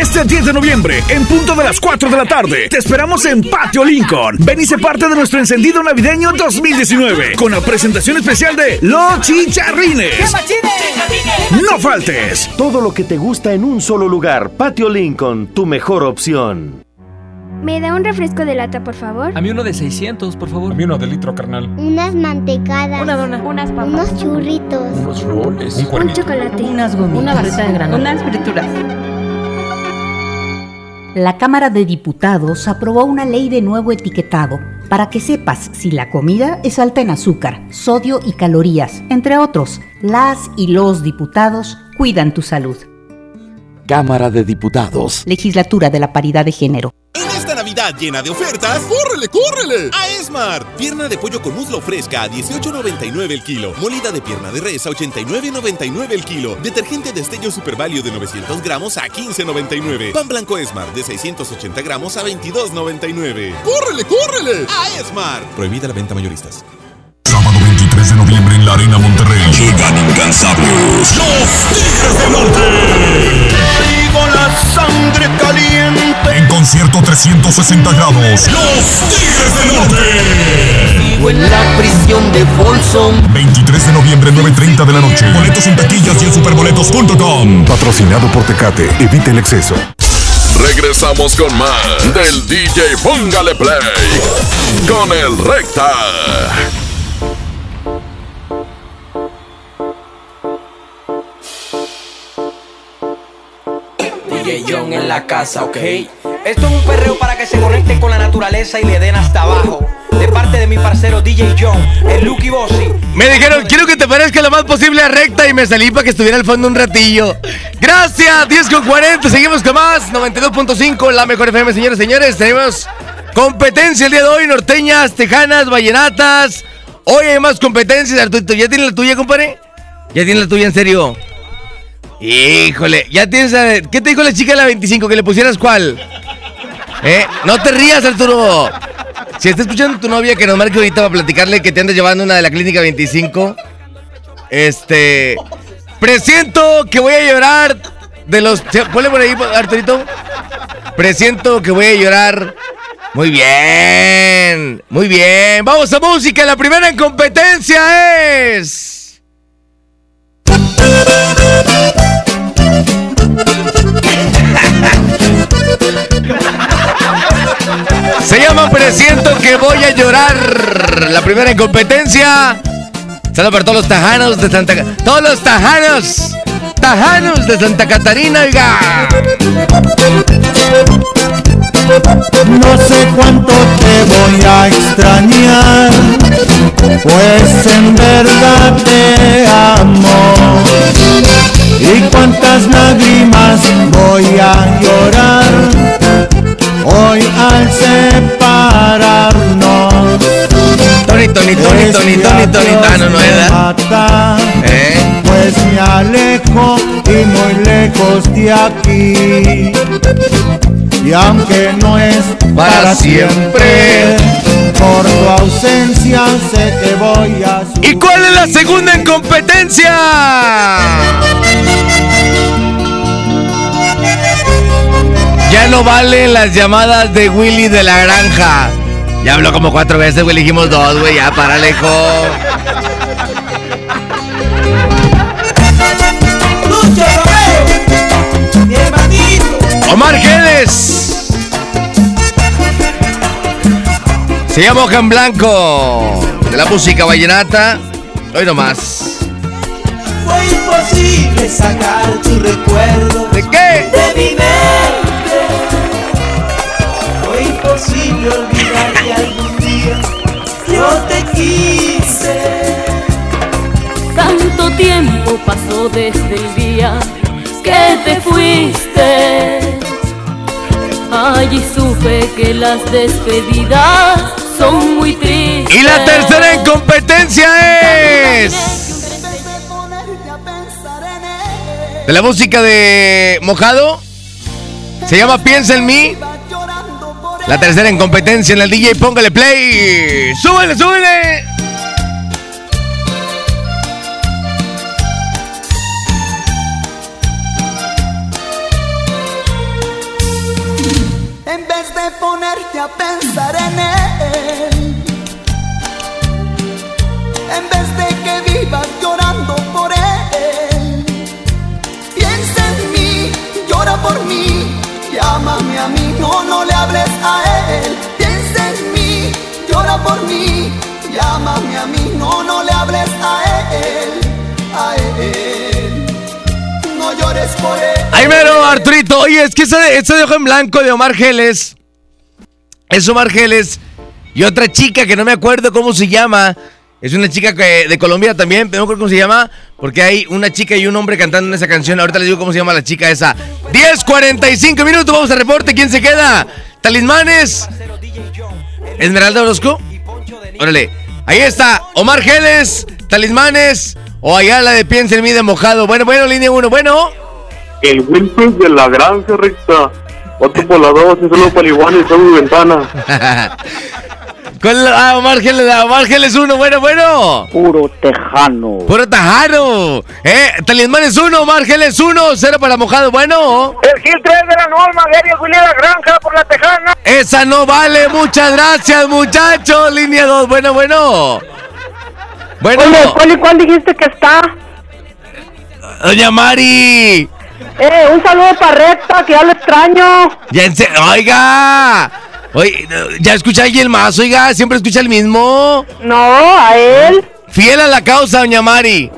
[SPEAKER 28] Este 10 de noviembre, en punto de las 4 de la tarde, te esperamos en Patio Lincoln. Ven y sé parte de nuestro encendido navideño 2019 con la presentación especial de Los Chicharrines. No faltes.
[SPEAKER 29] Todo lo que te gusta en un solo lugar. Patio Lincoln, tu mejor opción.
[SPEAKER 30] ¿Me da un refresco de lata, por favor?
[SPEAKER 31] A mí uno de 600, por favor.
[SPEAKER 32] A mí uno de litro, carnal.
[SPEAKER 30] Unas mantecadas.
[SPEAKER 31] Una dona.
[SPEAKER 30] Unas papas. Unos churritos.
[SPEAKER 32] Unos roles.
[SPEAKER 30] Un, un chocolate.
[SPEAKER 33] Unas gomitas. Una barrita de granola. Unas frituras.
[SPEAKER 34] La Cámara de Diputados aprobó una ley de nuevo etiquetado para que sepas si la comida es alta en azúcar, sodio y calorías. Entre otros, las y los diputados cuidan tu salud.
[SPEAKER 29] Cámara de Diputados.
[SPEAKER 34] Legislatura de la Paridad de Género.
[SPEAKER 35] Navidad llena de ofertas, ¡córrele, córrele! A Esmart. Pierna de pollo con muslo fresca a 18.99 el kilo. Molida de pierna de res a 89.99 el kilo. Detergente de Estello Super Value de 900 gramos a 15.99. Pan blanco Esmart de 680 gramos a 22.99. ¡Córrele, córrele! A Esmart. Prohibida la venta mayoristas.
[SPEAKER 1] Sábado 23 de noviembre en la Arena Monterrey. Llegan incansables. Los Tigres del Norte.
[SPEAKER 36] Traigo la sangre caliente.
[SPEAKER 1] En concierto 360 grados. Los Tigres del Norte.
[SPEAKER 36] Vivo en la prisión de Folsom.
[SPEAKER 1] 23 de noviembre, 9.30 de la noche. Boletos en taquillas y en superboletos.com.
[SPEAKER 37] Patrocinado por Tecate. Evita el exceso.
[SPEAKER 1] Regresamos con más del DJ Póngale Play con el Recta.
[SPEAKER 38] DJ John en la casa, ¿ok? Esto es un perreo para que se conecten con la naturaleza y le den hasta abajo. De parte de mi parcero DJ John, el Lucky Bossy.
[SPEAKER 5] Me dijeron, quiero que te parezca lo más posible a recta y me salí para que estuviera al fondo un ratillo. Gracias, 10 con 40, seguimos con más, 92.5, la mejor FM, señores, señores. Tenemos competencia el día de hoy, norteñas, tejanas, vallenatas. Hoy hay más competencias, Arturito. ¿Ya tienes la tuya, compadre? ¿Ya tienes la tuya, en serio? Híjole, ya tienes. a- ¿Qué te dijo la chica de la 25? ¿Que le pusieras cuál? ¿Eh? No te rías, Arturo. Si está escuchando tu novia, que nos marque ahorita para platicarle que te andas llevando una de la clínica 25. Este. Presiento que voy a llorar de los. Ponle por ahí, Arturito. Presiento que voy a llorar. Muy bien, muy bien. Vamos a música. La primera en competencia es. Se llama Presiento que voy a llorar. La primera en competencia. Saludos para todos los tajanos de Santa Ca- Todos los tajanos. Tajanos de Santa Catarina, oiga.
[SPEAKER 36] No sé cuánto te voy a extrañar, pues en verdad te amo. Y cuántas lágrimas voy a llorar, Hoy al separarnos.
[SPEAKER 5] Tony, Tony, Tony, pues Tony, Tony, Tony, ah, no, no era. ¿Eh?
[SPEAKER 39] Pues me alejo y muy lejos de aquí. Y aunque no es para, para siempre, por tu ausencia sé que voy a. Sufrir.
[SPEAKER 5] ¿Y cuál es la segunda en competencia? Ya no valen las llamadas de Willy de la granja. Ya habló como cuatro veces, güey. Dijimos dos, güey. Ya, párale, hijo. Omar Geles. Se llama Hoja en Blanco. De la música vallenata. Hoy nomás.
[SPEAKER 39] Fue imposible sacar tu recuerdo.
[SPEAKER 5] ¿De qué?
[SPEAKER 39] De mi yo te quise.
[SPEAKER 40] Tanto tiempo pasó desde el día que te fuiste. Allí supe que las despedidas son muy tristes.
[SPEAKER 5] Y la tercera en competencia es. De la música de Mojado. Se llama Piensa en mí. La tercera en competencia en el DJ. Póngale play. ¡Súbele, súbele!
[SPEAKER 39] En vez de ponerte a pensar en a él. Piensa en mí, llora por mí, llámame a mí, no, no le hables a él, a él. No llores por él.
[SPEAKER 5] Ahí mero, Arturito. Oye, es que ese, ese de ojo en blanco de Omar Geles. Es Omar Geles. Y otra chica que no me acuerdo cómo se llama. Es una chica que- de Colombia también, pero no acuerdo cómo se llama. Porque hay una chica y un hombre cantando en esa canción. Ahorita les digo cómo se llama la chica esa. 10.45 minutos, vamos a reporte. ¿Quién se queda? Talismanes. Esmeralda Orozco. Órale. Ahí está. Omar Geles, Talismanes. O allá la de Piensa en mí de mojado. Bueno, bueno, línea 1. Bueno.
[SPEAKER 41] El Winfield de la granja recta. Otro por la dos, solo para igual y solo mi ventana.
[SPEAKER 5] ¿Cuál es la- ah, Omar Geles, ah, Omar Geles 1, bueno, bueno.
[SPEAKER 41] Puro tejano.
[SPEAKER 5] Puro Tajano. Eh, Talismanes 1, Omar Geles 1, 0 para mojado, bueno.
[SPEAKER 41] El Gil 3 de la norma, Gary Willy de la granja por la tejana.
[SPEAKER 5] Esa no vale, muchas gracias, muchachos. Línea 2, bueno, bueno. Bueno,
[SPEAKER 42] Oye, Poli, ¿cuál dijiste que está?
[SPEAKER 5] doña Mari.
[SPEAKER 42] Eh, un saludo para Recta, que ya lo extraño.
[SPEAKER 5] Ya en se- Oiga. Oye, ya escucha el más, oiga, siempre escucha el mismo.
[SPEAKER 42] No, a él.
[SPEAKER 5] Fiel a la causa, doña Mari.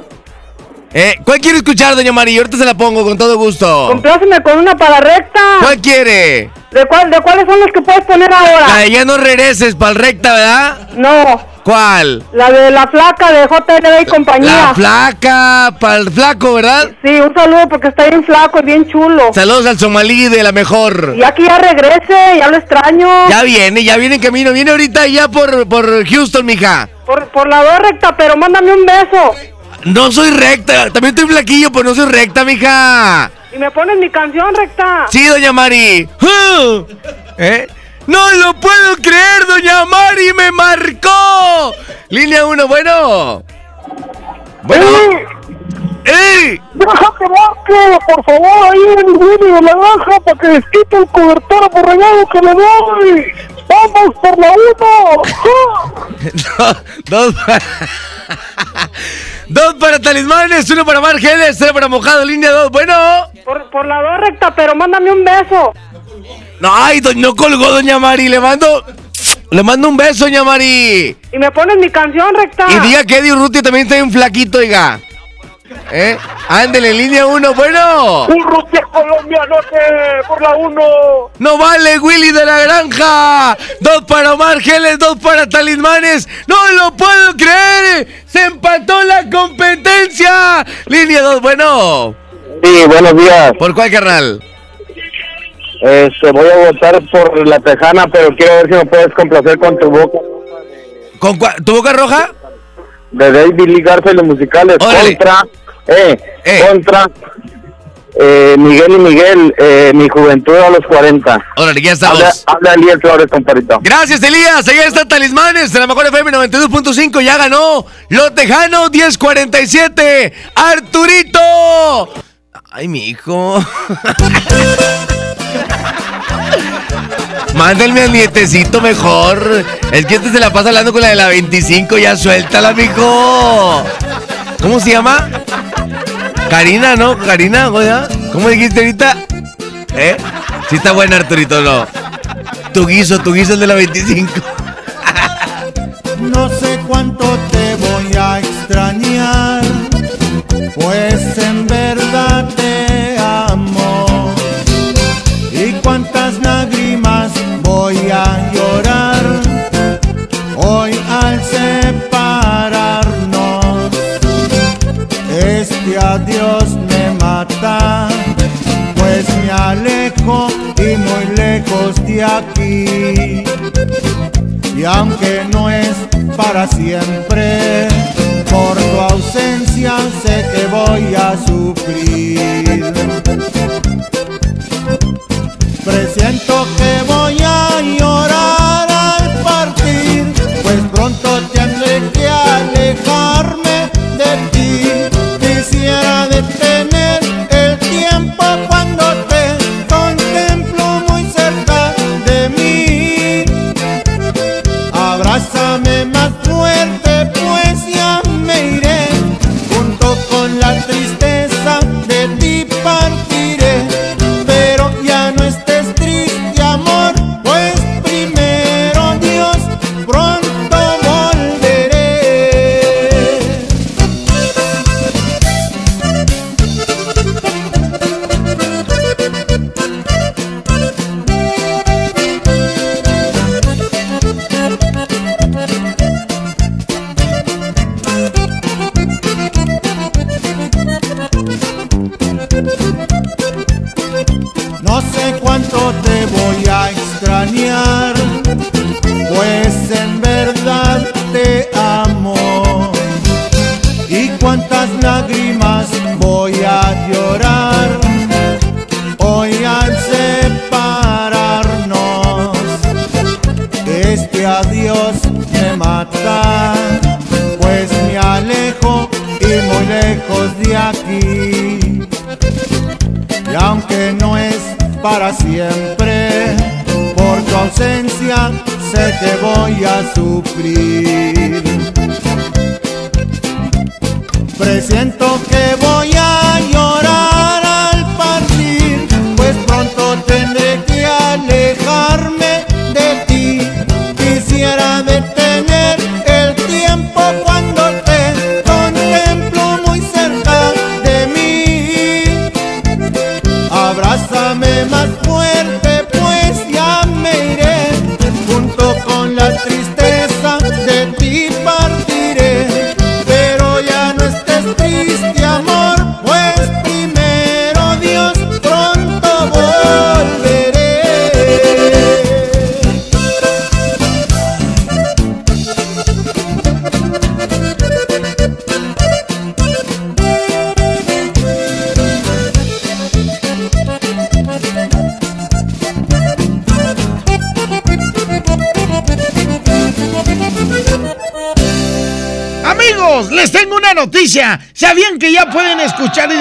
[SPEAKER 5] Eh, ¿Cuál quiere escuchar, doña Mari? Ahorita se la pongo con todo gusto.
[SPEAKER 42] Compláceme con una para Recta.
[SPEAKER 5] ¿Cuál quiere?
[SPEAKER 42] ¿De, cuál, ¿De cuáles son los que puedes poner ahora?
[SPEAKER 5] La de ya no regreses para el recta, ¿verdad?
[SPEAKER 42] No,
[SPEAKER 5] ¿Cuál?
[SPEAKER 42] la de la flaca de JLB y compañía.
[SPEAKER 5] La flaca, para el flaco, ¿verdad?
[SPEAKER 42] Sí, un saludo porque está bien flaco y bien chulo.
[SPEAKER 5] Saludos al somalí de la mejor.
[SPEAKER 42] Y aquí ya regrese, ya lo extraño.
[SPEAKER 5] Ya viene, ya viene en camino. Viene ahorita ya por, por Houston, mija.
[SPEAKER 42] Por, por la dos recta, pero mándame un beso.
[SPEAKER 5] No soy recta. También estoy flaquillo, pero no soy recta, mija.
[SPEAKER 42] Y me pones mi canción recta.
[SPEAKER 5] Sí, doña Mari. ¿Eh? ¡No lo puedo creer! ¡Doña Mari me marcó! Línea 1, bueno. Bueno. ¡Ey!
[SPEAKER 41] Déjate marco, por favor, ahí en el Willy de la granja para que les quite el cobertor aborreñado que le doy. ¡Vamos por la uno!
[SPEAKER 5] dos, para... dos para talismanes, uno para Margeles, cero para mojado, línea 2. Bueno.
[SPEAKER 42] Por, por la dos recta, pero mándame un beso.
[SPEAKER 5] No, ay, no colgó doña Mari, le mando. Le mando un beso, doña Mari.
[SPEAKER 42] Y me pones mi canción recta.
[SPEAKER 5] Y diga que Eddie Urrutia también está un flaquito, oiga. ¿Eh? Ándele, línea 1, bueno.
[SPEAKER 41] Urrutia colombianote por la uno.
[SPEAKER 5] No vale, Willy de la granja. Dos para Omar Geles, dos para Talismanes. No lo puedo creer. Se empató la competencia. Línea 2, bueno.
[SPEAKER 41] Sí, buenos días.
[SPEAKER 5] ¿Por cuál carnal?
[SPEAKER 41] Este, voy a votar por la tejana, pero quiero ver si me puedes complacer con tu boca.
[SPEAKER 5] ¿Con cua- tu boca roja?
[SPEAKER 41] De David Lee y los musicales. Contra, eh, contra eh, Miguel y Miguel, eh, mi juventud a los 40.
[SPEAKER 5] Órale, ya estamos.
[SPEAKER 41] Habla, habla Elías Flores, comparito.
[SPEAKER 5] Gracias, Elías. Allá está Talismanes de la mejor FM 92.5. Ya ganó Lo Tejano 1047. Arturito. Ay, mi hijo. Mándenme al nietecito mejor. Es que este se la pasa hablando con la de la 25. Ya suéltala, mijo. ¿Cómo se llama? Karina, ¿no? Karina. ¿Cómo dijiste ahorita? ¿Eh? Sí está buena, Arturito, ¿no? Tu guiso, tu guiso es de la 25.
[SPEAKER 36] No sé cuánto te voy a extrañar, pues en verdad te amo. Y cuántas lágrimas voy a llorar hoy al separarnos. Este adiós me mata, pues me alejo y muy lejos de aquí. Y aunque no es para siempre, por tu ausencia sé que voy a sufrir. Presiento que voy a llorar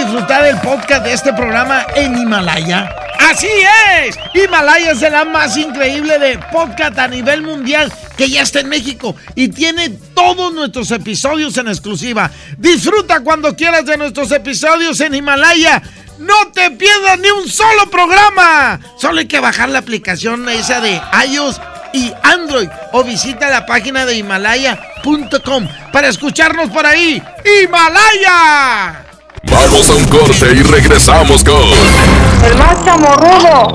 [SPEAKER 43] disfrutar el podcast de este programa en Himalaya? Así es. Himalaya es la más increíble de podcast a nivel mundial que ya está en México y tiene todos nuestros episodios en exclusiva. Disfruta cuando quieras de nuestros episodios en Himalaya. No te pierdas ni un solo programa. Solo hay que bajar la aplicación esa de iOS y Android o visita la página de himalaya.com para escucharnos por ahí. ¡Himalaya!
[SPEAKER 1] Vamos a un corte y regresamos con
[SPEAKER 42] El más chamorrudo.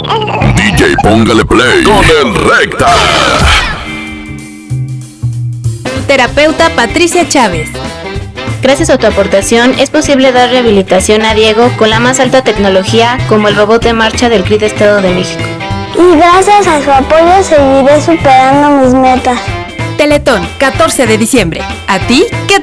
[SPEAKER 1] DJ Póngale Play con el Recta.
[SPEAKER 44] Terapeuta Patricia Chávez. Gracias a tu aportación es posible dar rehabilitación a Diego con la más alta tecnología como el robot de marcha del CRIT Estado de México.
[SPEAKER 30] Y gracias a su apoyo seguiré superando mis metas.
[SPEAKER 45] Teletón, 14 de diciembre. ¿A ti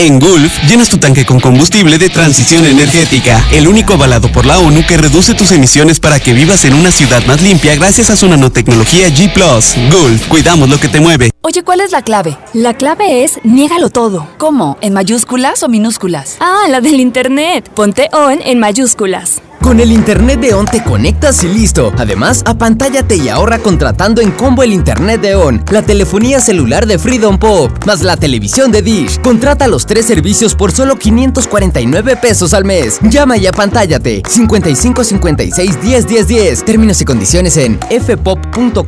[SPEAKER 46] En Gulf, llenas tu tanque con combustible de transición energética, el único avalado por la ONU que reduce tus emisiones para que vivas en una ciudad más limpia gracias a su nanotecnología G ⁇ Gulf, cuidamos lo que te mueve.
[SPEAKER 45] Oye, ¿cuál es la clave? La clave es niégalo todo. ¿Cómo? ¿En mayúsculas o minúsculas?
[SPEAKER 47] Ah, la del internet. Ponte on en mayúsculas.
[SPEAKER 48] Con el internet de ON te conectas y listo. Además, apantállate y ahorra contratando en combo el internet de ON, la telefonía celular de Freedom Pop, más la televisión de Dish. Contrata los tres servicios por solo 549 pesos al mes. Llama y apantállate. 55 56 10 10 10. Términos y condiciones en fpop.com.mx.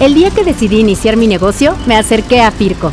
[SPEAKER 49] El día que decidí iniciar mi negocio, me acerqué a Firco.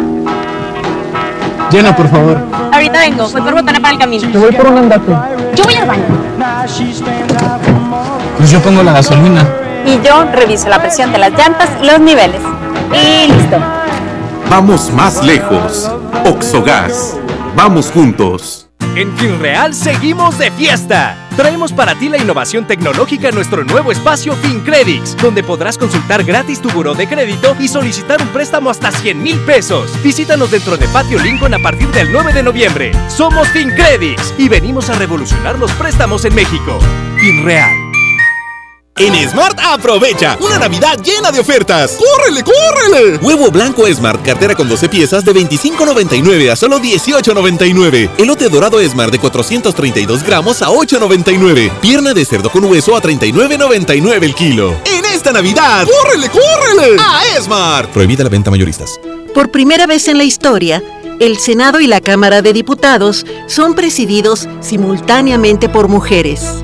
[SPEAKER 50] Llena, por favor.
[SPEAKER 51] Ahorita vengo, voy por botana para el camino.
[SPEAKER 50] Te voy por un andate.
[SPEAKER 51] Yo voy al baño.
[SPEAKER 50] Pues yo pongo la gasolina.
[SPEAKER 51] Y yo reviso la presión de las llantas y los niveles. Y listo.
[SPEAKER 52] Vamos más lejos. Oxogas. Vamos juntos.
[SPEAKER 53] En FinReal seguimos de fiesta. Traemos para ti la innovación tecnológica en nuestro nuevo espacio FinCredits, donde podrás consultar gratis tu buró de crédito y solicitar un préstamo hasta 100 mil pesos. Visítanos dentro de Patio Lincoln a partir del 9 de noviembre. Somos FinCredits y venimos a revolucionar los préstamos en México. FinReal.
[SPEAKER 35] En Smart aprovecha una Navidad llena de ofertas. ¡Córrele, córrele! Huevo blanco Smart, cartera con 12 piezas de 25.99 a solo 18.99. Elote dorado Smart de 432 gramos a 8.99. Pierna de cerdo con hueso a 39.99 el kilo. En esta Navidad, ¡córrele, córrele! A Smart. Prohibida la venta mayoristas.
[SPEAKER 54] Por primera vez en la historia, el Senado y la Cámara de Diputados son presididos simultáneamente por mujeres.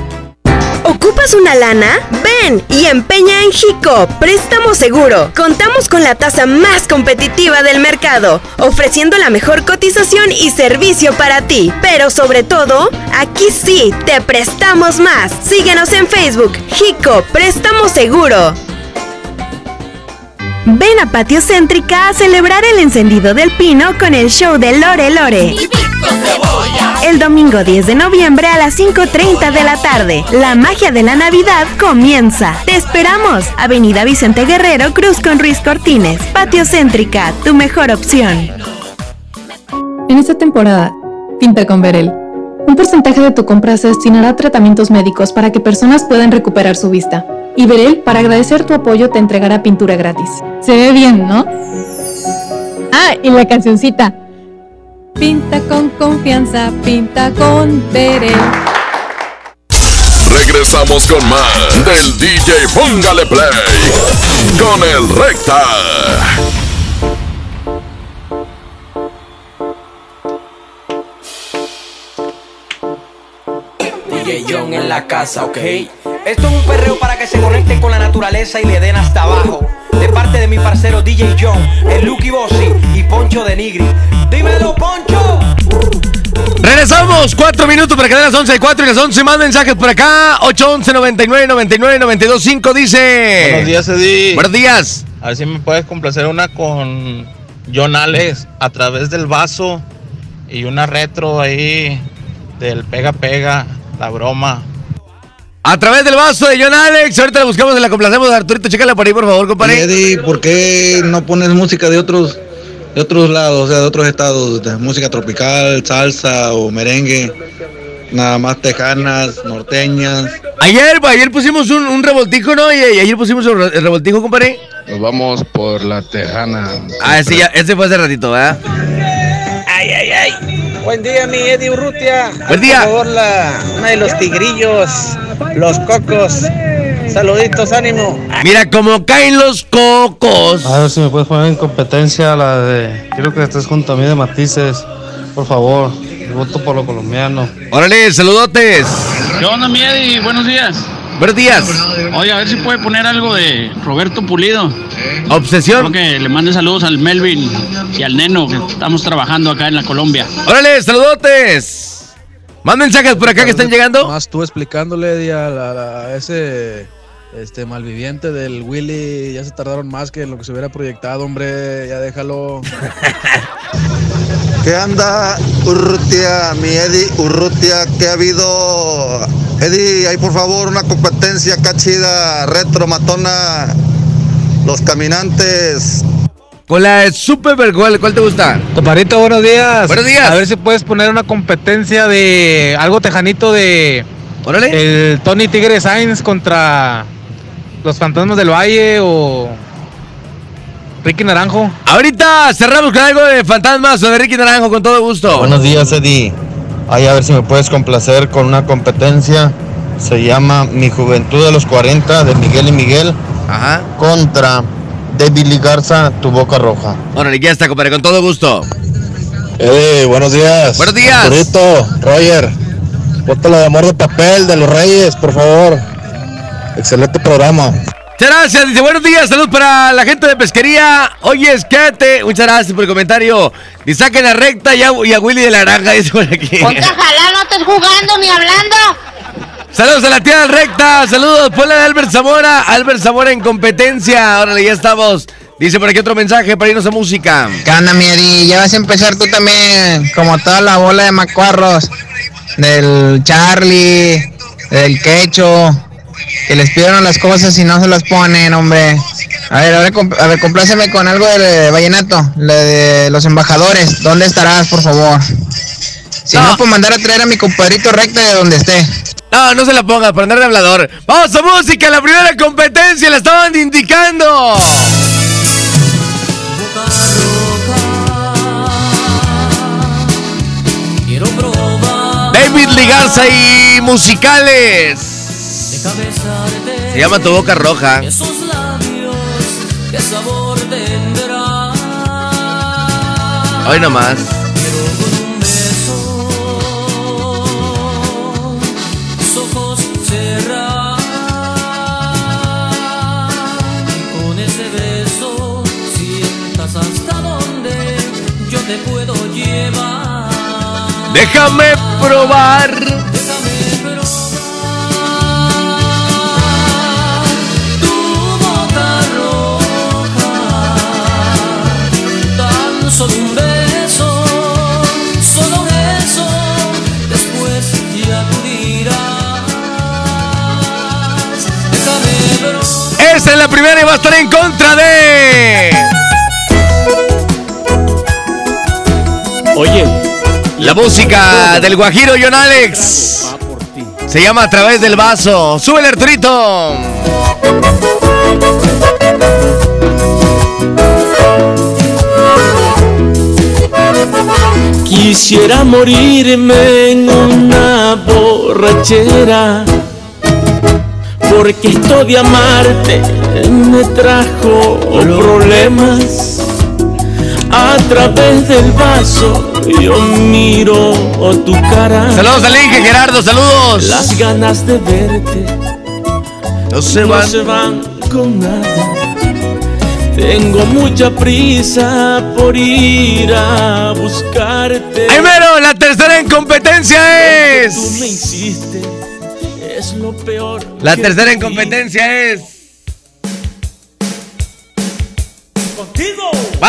[SPEAKER 55] ¿Ocupas una lana? Ven y empeña en Jico, préstamo seguro. Contamos con la tasa más competitiva del mercado, ofreciendo la mejor cotización y servicio para ti. Pero sobre todo, aquí sí, te prestamos más. Síguenos en Facebook, Jico, préstamo seguro. Ven a Patio Céntrica a celebrar el encendido del pino con el show de Lore Lore. El domingo 10 de noviembre a las 5.30 de la tarde. La magia de la Navidad comienza. Te esperamos. Avenida Vicente Guerrero, Cruz con Ruiz Cortines. Patio Céntrica, tu mejor opción.
[SPEAKER 21] En esta temporada, pinta con Verel. Un porcentaje de tu compra se destinará a tratamientos médicos para que personas puedan recuperar su vista. Y Verel, para agradecer tu apoyo, te entregará pintura gratis. Se ve bien, ¿no? Ah, y la cancioncita. Pinta con confianza, pinta con Verel.
[SPEAKER 1] Regresamos con más del DJ Póngale Play con el Recta.
[SPEAKER 38] DJ John en la casa, ok. Esto es un perreo para que se conecten con la naturaleza y le den hasta abajo. De parte de mi parcero DJ John, el Lucky Bossy y Poncho de Nigri. ¡Dímelo, Poncho!
[SPEAKER 5] Regresamos, cuatro minutos para que den las 11 y 4 y las 11 más mensajes por acá. 811 99 99 92 5 dice.
[SPEAKER 56] Buenos días, Eddie.
[SPEAKER 5] Buenos días.
[SPEAKER 56] A ver si me puedes complacer una con John Alex a través del vaso y una retro ahí del pega pega, la broma.
[SPEAKER 5] A través del vaso de John Alex, ahorita la buscamos y la complacemos de Arturito. Chécala por ahí, por favor, compadre.
[SPEAKER 57] Eddie, ¿por qué no pones música de otros, de otros lados, o sea, de otros estados, de música tropical, salsa o merengue? nada más tejanas, norteñas.
[SPEAKER 5] Ayer, ayer pusimos un, un revoltijo, ¿no? Y, y ayer pusimos el revoltijo, compadre.
[SPEAKER 58] Nos vamos por la tejana.
[SPEAKER 5] Ah, sí, ya, ese fue hace ratito, ¿verdad?
[SPEAKER 59] Ay, ay, ay. Buen día, mi Eddie Urrutia.
[SPEAKER 5] Buen día.
[SPEAKER 59] Por favor, la, una de los tigrillos, los cocos. Saluditos, ánimo.
[SPEAKER 5] Mira cómo caen los cocos.
[SPEAKER 60] A ver si me puedes poner en competencia la de. Quiero que estés junto a mí de matices. Por favor. Voto por lo colombiano.
[SPEAKER 5] Órale, saludotes.
[SPEAKER 61] ¿Qué onda, mi Eddie? Buenos días.
[SPEAKER 5] Buenos días.
[SPEAKER 61] Oye, a ver si puede poner algo de Roberto Pulido.
[SPEAKER 5] Obsesión.
[SPEAKER 61] Creo que le mande saludos al Melvin y al Neno, que estamos trabajando acá en la Colombia.
[SPEAKER 5] Órale, saludotes. Más mensajes por acá que están llegando.
[SPEAKER 62] Más tú explicándole Eddie, a, la- a ese este malviviente del Willy, ya se tardaron más que en lo que se hubiera proyectado, hombre, ya déjalo.
[SPEAKER 57] ¿Qué anda, Urrutia, mi Eddie Urrutia? ¿Qué ha habido? Eddie, hay por favor una competencia acá chida, retro, matona, los caminantes.
[SPEAKER 5] Con la Super ¿cuál, ¿cuál te gusta?
[SPEAKER 63] Toparito, buenos días.
[SPEAKER 5] Buenos días.
[SPEAKER 63] A ver si puedes poner una competencia de algo tejanito de.
[SPEAKER 5] Órale.
[SPEAKER 63] El Tony Tigre Sainz contra los Fantasmas del Valle o. Ricky Naranjo.
[SPEAKER 5] Ahorita cerramos con algo de fantasmas o de Ricky Naranjo con todo gusto.
[SPEAKER 57] Buenos días, Eddie. Ay, a ver si me puedes complacer con una competencia. Se llama Mi Juventud de los 40 de Miguel y Miguel
[SPEAKER 5] Ajá.
[SPEAKER 57] contra David Lee Garza, Tu Boca Roja.
[SPEAKER 5] Órale, ya está, compadre, con todo gusto.
[SPEAKER 57] Eddie, buenos días.
[SPEAKER 5] Buenos días.
[SPEAKER 57] Arturito, Roger, bótala de amor de papel de los Reyes, por favor. Excelente programa.
[SPEAKER 5] Muchas gracias, dice buenos días, saludos para la gente de pesquería. Oye, esquete, muchas gracias por el comentario. Ni saquen la recta y a, y a Willy de la Naranja, dice por aquí.
[SPEAKER 64] Ponte a jalar, no estés jugando ni hablando.
[SPEAKER 5] Saludos a la tía recta, saludos, ponle de Albert Zamora, Albert Zamora en competencia. Órale, ya estamos. Dice por aquí otro mensaje para irnos a música.
[SPEAKER 65] ¿Qué onda, mi Eddie? Ya vas a empezar tú también, como toda la bola de macuarros, del Charlie, del Quecho, que les pidieron las cosas y no se las ponen, hombre. A ver, a ver, comp- a ver compláceme con algo de vallenato, de los embajadores. ¿Dónde estarás, por favor? Si no, pues mandar a traer a mi compadrito recta de donde esté.
[SPEAKER 5] No, no se la ponga, para andar de hablador. Vamos a música, la primera competencia la estaban indicando. David Ligarza y musicales. Se llama Tu Boca Roja.
[SPEAKER 65] Esos labios, qué sabor tendrá.
[SPEAKER 5] Hoy nomás.
[SPEAKER 65] Te puedo llevar.
[SPEAKER 5] Déjame probar.
[SPEAKER 65] Tu boca roja, tan solo un beso, solo un beso, después ya tú dirás, déjame probar.
[SPEAKER 5] Esa es la primera y va a estar en contra de.
[SPEAKER 66] Oye.
[SPEAKER 5] La música del Guajiro John Alex. Se llama A través del vaso. Súbele, Arturito.
[SPEAKER 65] Quisiera morirme en una borrachera, porque esto de amarte me trajo problemas. A través del vaso yo miro tu cara.
[SPEAKER 5] Saludos al Inge Gerardo, saludos.
[SPEAKER 65] Las ganas de verte
[SPEAKER 5] no se
[SPEAKER 65] no se van con nada. Tengo mucha prisa por ir a buscarte.
[SPEAKER 5] Primero, la tercera en competencia es.
[SPEAKER 65] Tú me hiciste, es lo peor.
[SPEAKER 5] La tercera en competencia es.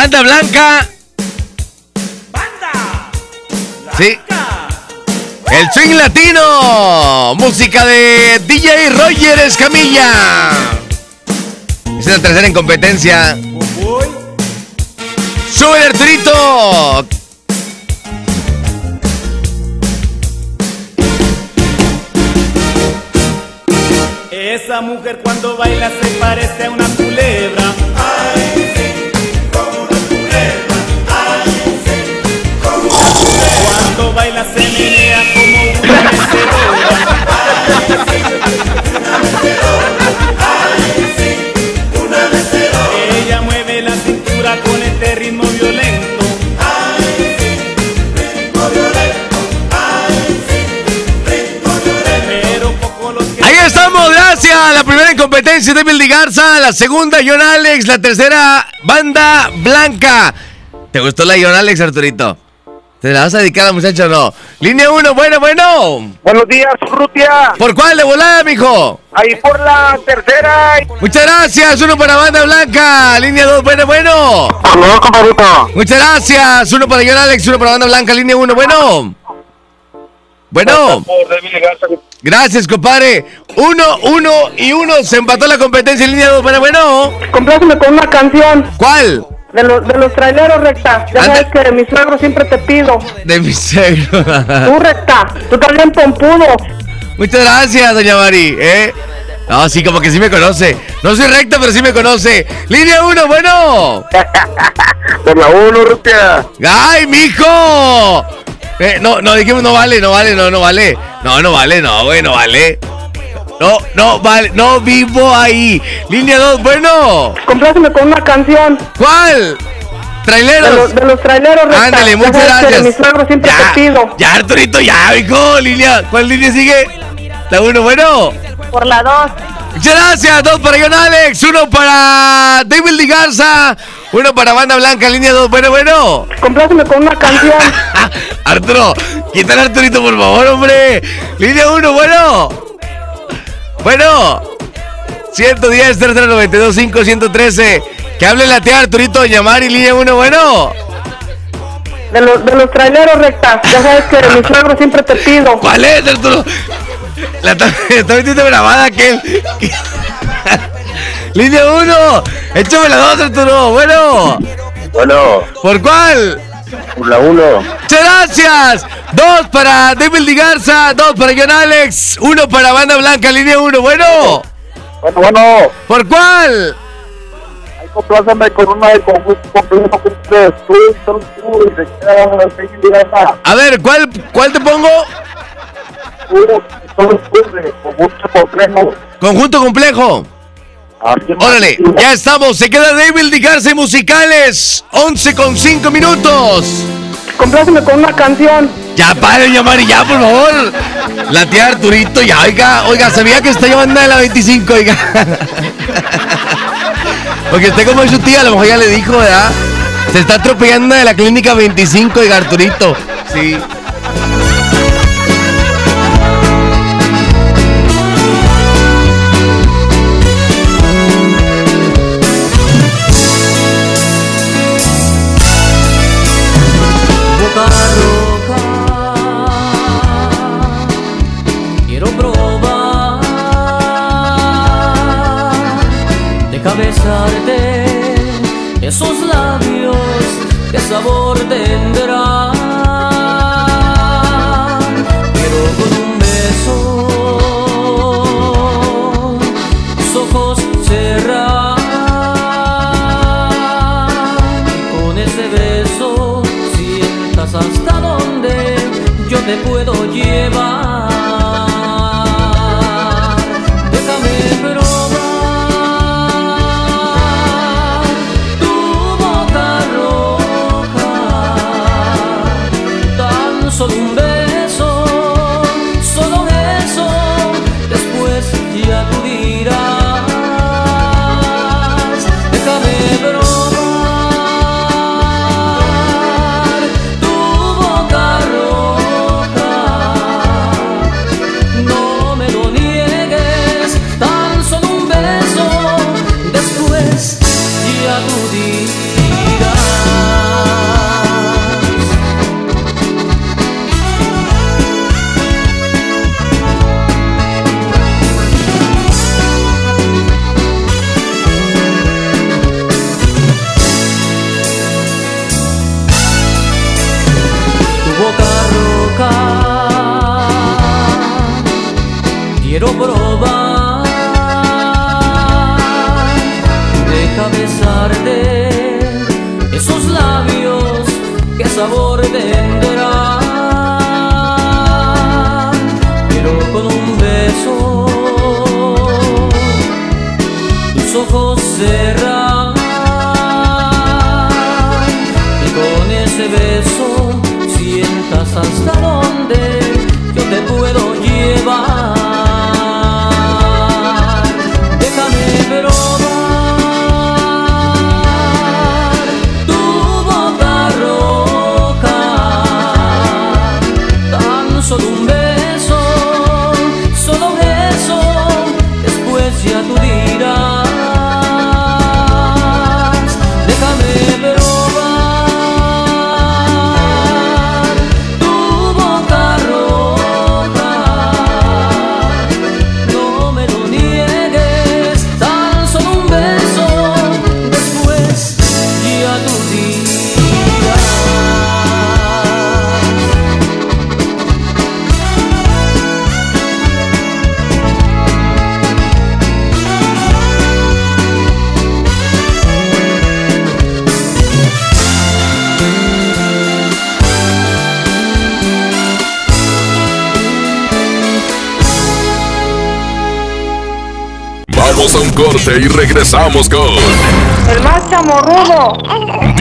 [SPEAKER 5] Banda Blanca. Banda. Sí. El swing latino. Música de DJ Roger Escamilla. Es la tercera en competencia. Sube el Arturito.
[SPEAKER 67] Esa mujer cuando baila se parece a una culebra. La
[SPEAKER 5] primera en competencia de Billy Garza, la segunda John Alex, la tercera Banda Blanca. ¿Te gustó la John Alex, Arturito? ¿Te la vas a dedicar a la muchacha o no? Línea 1, bueno, bueno.
[SPEAKER 41] Buenos días, Rutia.
[SPEAKER 5] ¿Por cuál de volada, mijo?
[SPEAKER 41] Ahí por la tercera.
[SPEAKER 5] Muchas gracias, uno para Banda Blanca. Línea 2, bueno, bueno.
[SPEAKER 41] Saludos, compadrito.
[SPEAKER 5] Muchas gracias, uno para John Alex, uno para Banda Blanca. Línea 1, bueno. Bueno. Gracias, compadre. Uno, uno y uno. Se empató la competencia en línea 2. Bueno, bueno.
[SPEAKER 42] Compláceme con una canción.
[SPEAKER 5] ¿Cuál?
[SPEAKER 42] De, los de los traileros, recta. Ya sabes que de mi suegro siempre te pido.
[SPEAKER 5] De mi suegro.
[SPEAKER 42] Tú, recta. Tú también, pompudo.
[SPEAKER 5] Muchas gracias, doña Mari. ¿eh? No, sí, como que sí me conoce. No soy recta, pero sí me conoce. Línea 1, bueno.
[SPEAKER 41] Por la 1, Rutia.
[SPEAKER 5] ¡Ay, mijo! Eh, no, no, dijimos no vale, no vale, no, no vale. No, no vale, no, güey, no vale. No, no vale, no vivo ahí. Línea 2, bueno.
[SPEAKER 42] Compláceme con una canción.
[SPEAKER 5] ¿Cuál? Traileros.
[SPEAKER 42] De los, de los traileros, recta.
[SPEAKER 5] Ándale, muchas gracias.
[SPEAKER 42] De mi suegro siempre
[SPEAKER 5] Ya,
[SPEAKER 42] te pido.
[SPEAKER 5] Ya, Arturito, ya, hijo. Línea, ¿cuál línea sigue? La 1, bueno.
[SPEAKER 42] Por la 2.
[SPEAKER 5] Muchas gracias, dos para John Alex, uno para David Di Garza, uno para Banda Blanca, línea 2, bueno, bueno.
[SPEAKER 42] Compláceme con una canción.
[SPEAKER 5] Arturo, quítale Arturito, por favor, hombre. Línea 1, bueno. Bueno. 110, 392, 5, 113. Que hable la tía Arturito, Doña Mari, línea 1, bueno.
[SPEAKER 42] De los, de los traileros, recta. Ya sabes que de mi suegro siempre te pido.
[SPEAKER 5] ¿Cuál es, Arturo? La está, metiendo grabada aquel. Línea 1. Échame la 2, Arturo. Bueno.
[SPEAKER 41] Bueno.
[SPEAKER 5] ¿Por cuál?
[SPEAKER 41] Por la 1.
[SPEAKER 5] Muchas gracias. Dos para David Garza, dos para John Alex, uno para Banda Blanca, línea 1. Bueno.
[SPEAKER 41] Bueno, bueno.
[SPEAKER 5] ¿Por cuál?
[SPEAKER 41] Ahí compláceme con una de conjunto completo.
[SPEAKER 5] A ver, ¿cuál, cuál te pongo?
[SPEAKER 41] Conjunto complejo.
[SPEAKER 5] Conjunto complejo. Órale, ya estamos. Se queda David Di Garza y musicales. 11 con 5 minutos.
[SPEAKER 42] Compláceme con una canción.
[SPEAKER 5] Ya pare, doña Mari, ya, por favor. La tía Arturito, ya, oiga, oiga, sabía que está llevando de la 25, oiga. Porque usted como es su tía, a lo mejor ya le dijo, ¿verdad? Se está atropellando de la clínica 25, oiga, Arturito. Sí.
[SPEAKER 6] Puedo
[SPEAKER 1] corte y regresamos con
[SPEAKER 42] El más chamorrudo.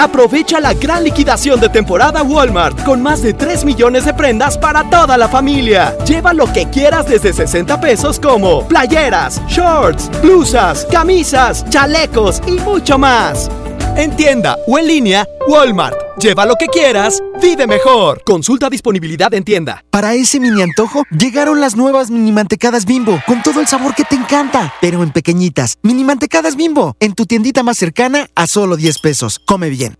[SPEAKER 68] Aprovecha la gran liquidación de temporada Walmart con más de 3 millones de prendas para toda la familia. Lleva lo que quieras desde 60 pesos como playeras, shorts, blusas, camisas, chalecos y mucho más. En tienda o en línea, Walmart. Lleva lo que quieras, vive mejor. Consulta disponibilidad en tienda.
[SPEAKER 69] Para ese mini antojo, llegaron las nuevas mini mantecadas bimbo, con todo el sabor que te encanta, pero en pequeñitas. Mini mantecadas bimbo, en tu tiendita más cercana a solo 10 pesos. Come bien.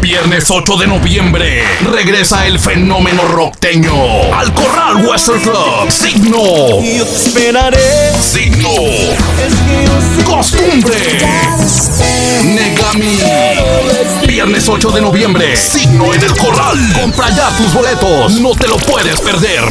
[SPEAKER 1] Viernes 8 de noviembre regresa el fenómeno rockteño al Corral Western Club. Signo.
[SPEAKER 70] Yo te esperaré.
[SPEAKER 1] Signo. Costumbre. Negami. Viernes 8 de noviembre. Signo en el Corral. Compra ya tus boletos. No te lo puedes perder.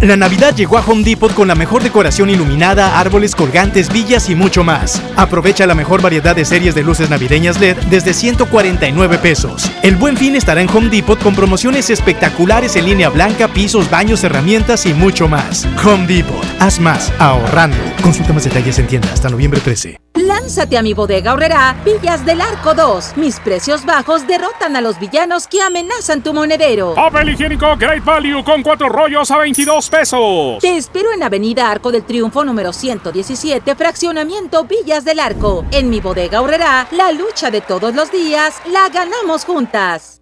[SPEAKER 25] La Navidad llegó a Home Depot con la mejor decoración iluminada, árboles colgantes, villas y mucho más. Aprovecha la mejor variedad de series de luces navideñas LED desde 149 pesos. El buen fin estará en Home Depot con promociones espectaculares en línea blanca, pisos, baños, herramientas y mucho más. Home Depot, haz más ahorrando. Consulta más detalles en tienda hasta noviembre 13.
[SPEAKER 71] Lánzate a mi bodega ahorrera Villas del Arco 2. Mis precios bajos derrotan a los villanos que amenazan tu monedero.
[SPEAKER 72] Papel higiénico Great Value con cuatro rollos a 22 pesos.
[SPEAKER 71] Te espero en Avenida Arco del Triunfo número 117, fraccionamiento Villas del Arco. En mi bodega ahorrera, la lucha de todos los días la ganamos juntas.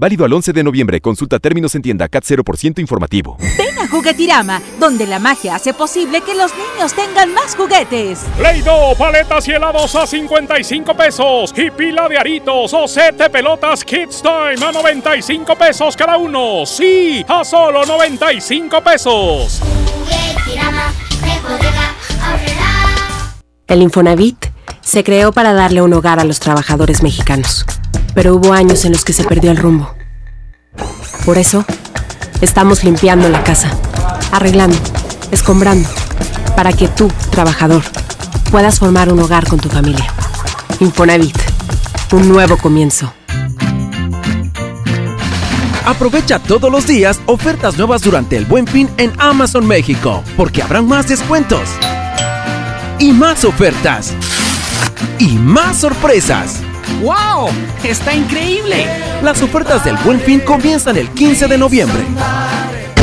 [SPEAKER 73] Válido al 11 de noviembre. Consulta términos en tienda CAT 0% informativo.
[SPEAKER 71] Ven a Juguetirama, donde la magia hace posible que los niños tengan más juguetes.
[SPEAKER 25] Play-Doh, paletas y helados a 55 pesos. Y pila de aritos o set de pelotas Kids Time a 95 pesos cada uno. Sí, a solo 95 pesos.
[SPEAKER 74] El Infonavit se creó para darle un hogar a los trabajadores mexicanos, pero hubo años en los que se perdió el rumbo. Por eso, estamos limpiando la casa, arreglando, escombrando, para que tú, trabajador, puedas formar un hogar con tu familia. Infonavit, un nuevo comienzo.
[SPEAKER 53] Aprovecha todos los días ofertas nuevas durante el Buen Fin en Amazon México, porque habrán más descuentos y más ofertas y más sorpresas.
[SPEAKER 75] ¡Wow! ¡Está increíble!
[SPEAKER 53] Las ofertas del Buen Fin comienzan el 15 de noviembre.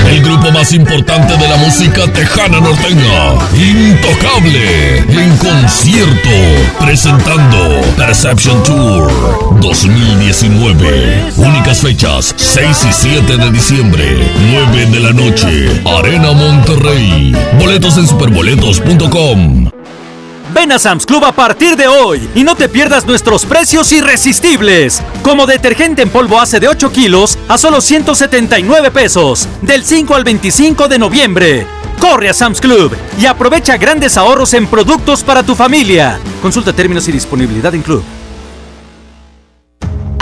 [SPEAKER 1] El grupo más importante de la música tejana norteña, Intocable, en concierto, presentando Perception Tour 2019. Únicas fechas, 6 y 7 de diciembre, 9 de la noche, Arena Monterrey. Boletos en superboletos.com.
[SPEAKER 76] Ven a Sam's Club a partir de hoy y no te pierdas nuestros precios irresistibles. Como detergente en polvo hace de 8 kilos a solo 179 pesos. Del 5 al 25 de noviembre. Corre a Sam's Club y aprovecha grandes ahorros en productos para tu familia. Consulta términos y disponibilidad en Club.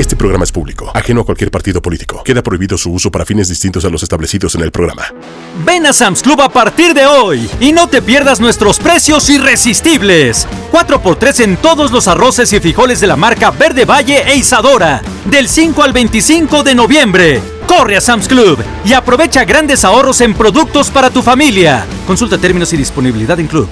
[SPEAKER 77] Este programa es público, ajeno a cualquier partido político. Queda prohibido su uso para fines distintos a los establecidos en el programa.
[SPEAKER 76] Ven a Sam's Club a partir de hoy y no te pierdas nuestros precios irresistibles. 4x3 en todos los arroces y frijoles de la marca Verde Valle e Isadora. Del 5 al 25 de noviembre. Corre a Sam's Club y aprovecha grandes ahorros en productos para tu familia. Consulta términos y disponibilidad en Club.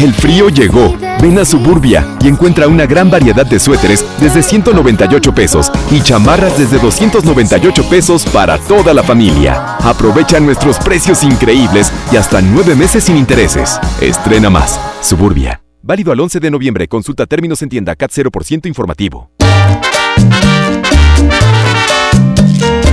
[SPEAKER 78] El frío llegó. Ven a Suburbia y encuentra una gran variedad de suéteres desde 198 pesos y chamarras desde 298 pesos para toda la familia. Aprovecha nuestros precios increíbles y hasta nueve meses sin intereses. Estrena más. Suburbia.
[SPEAKER 73] Válido al 11 de noviembre. Consulta términos en tienda CAT 0% informativo.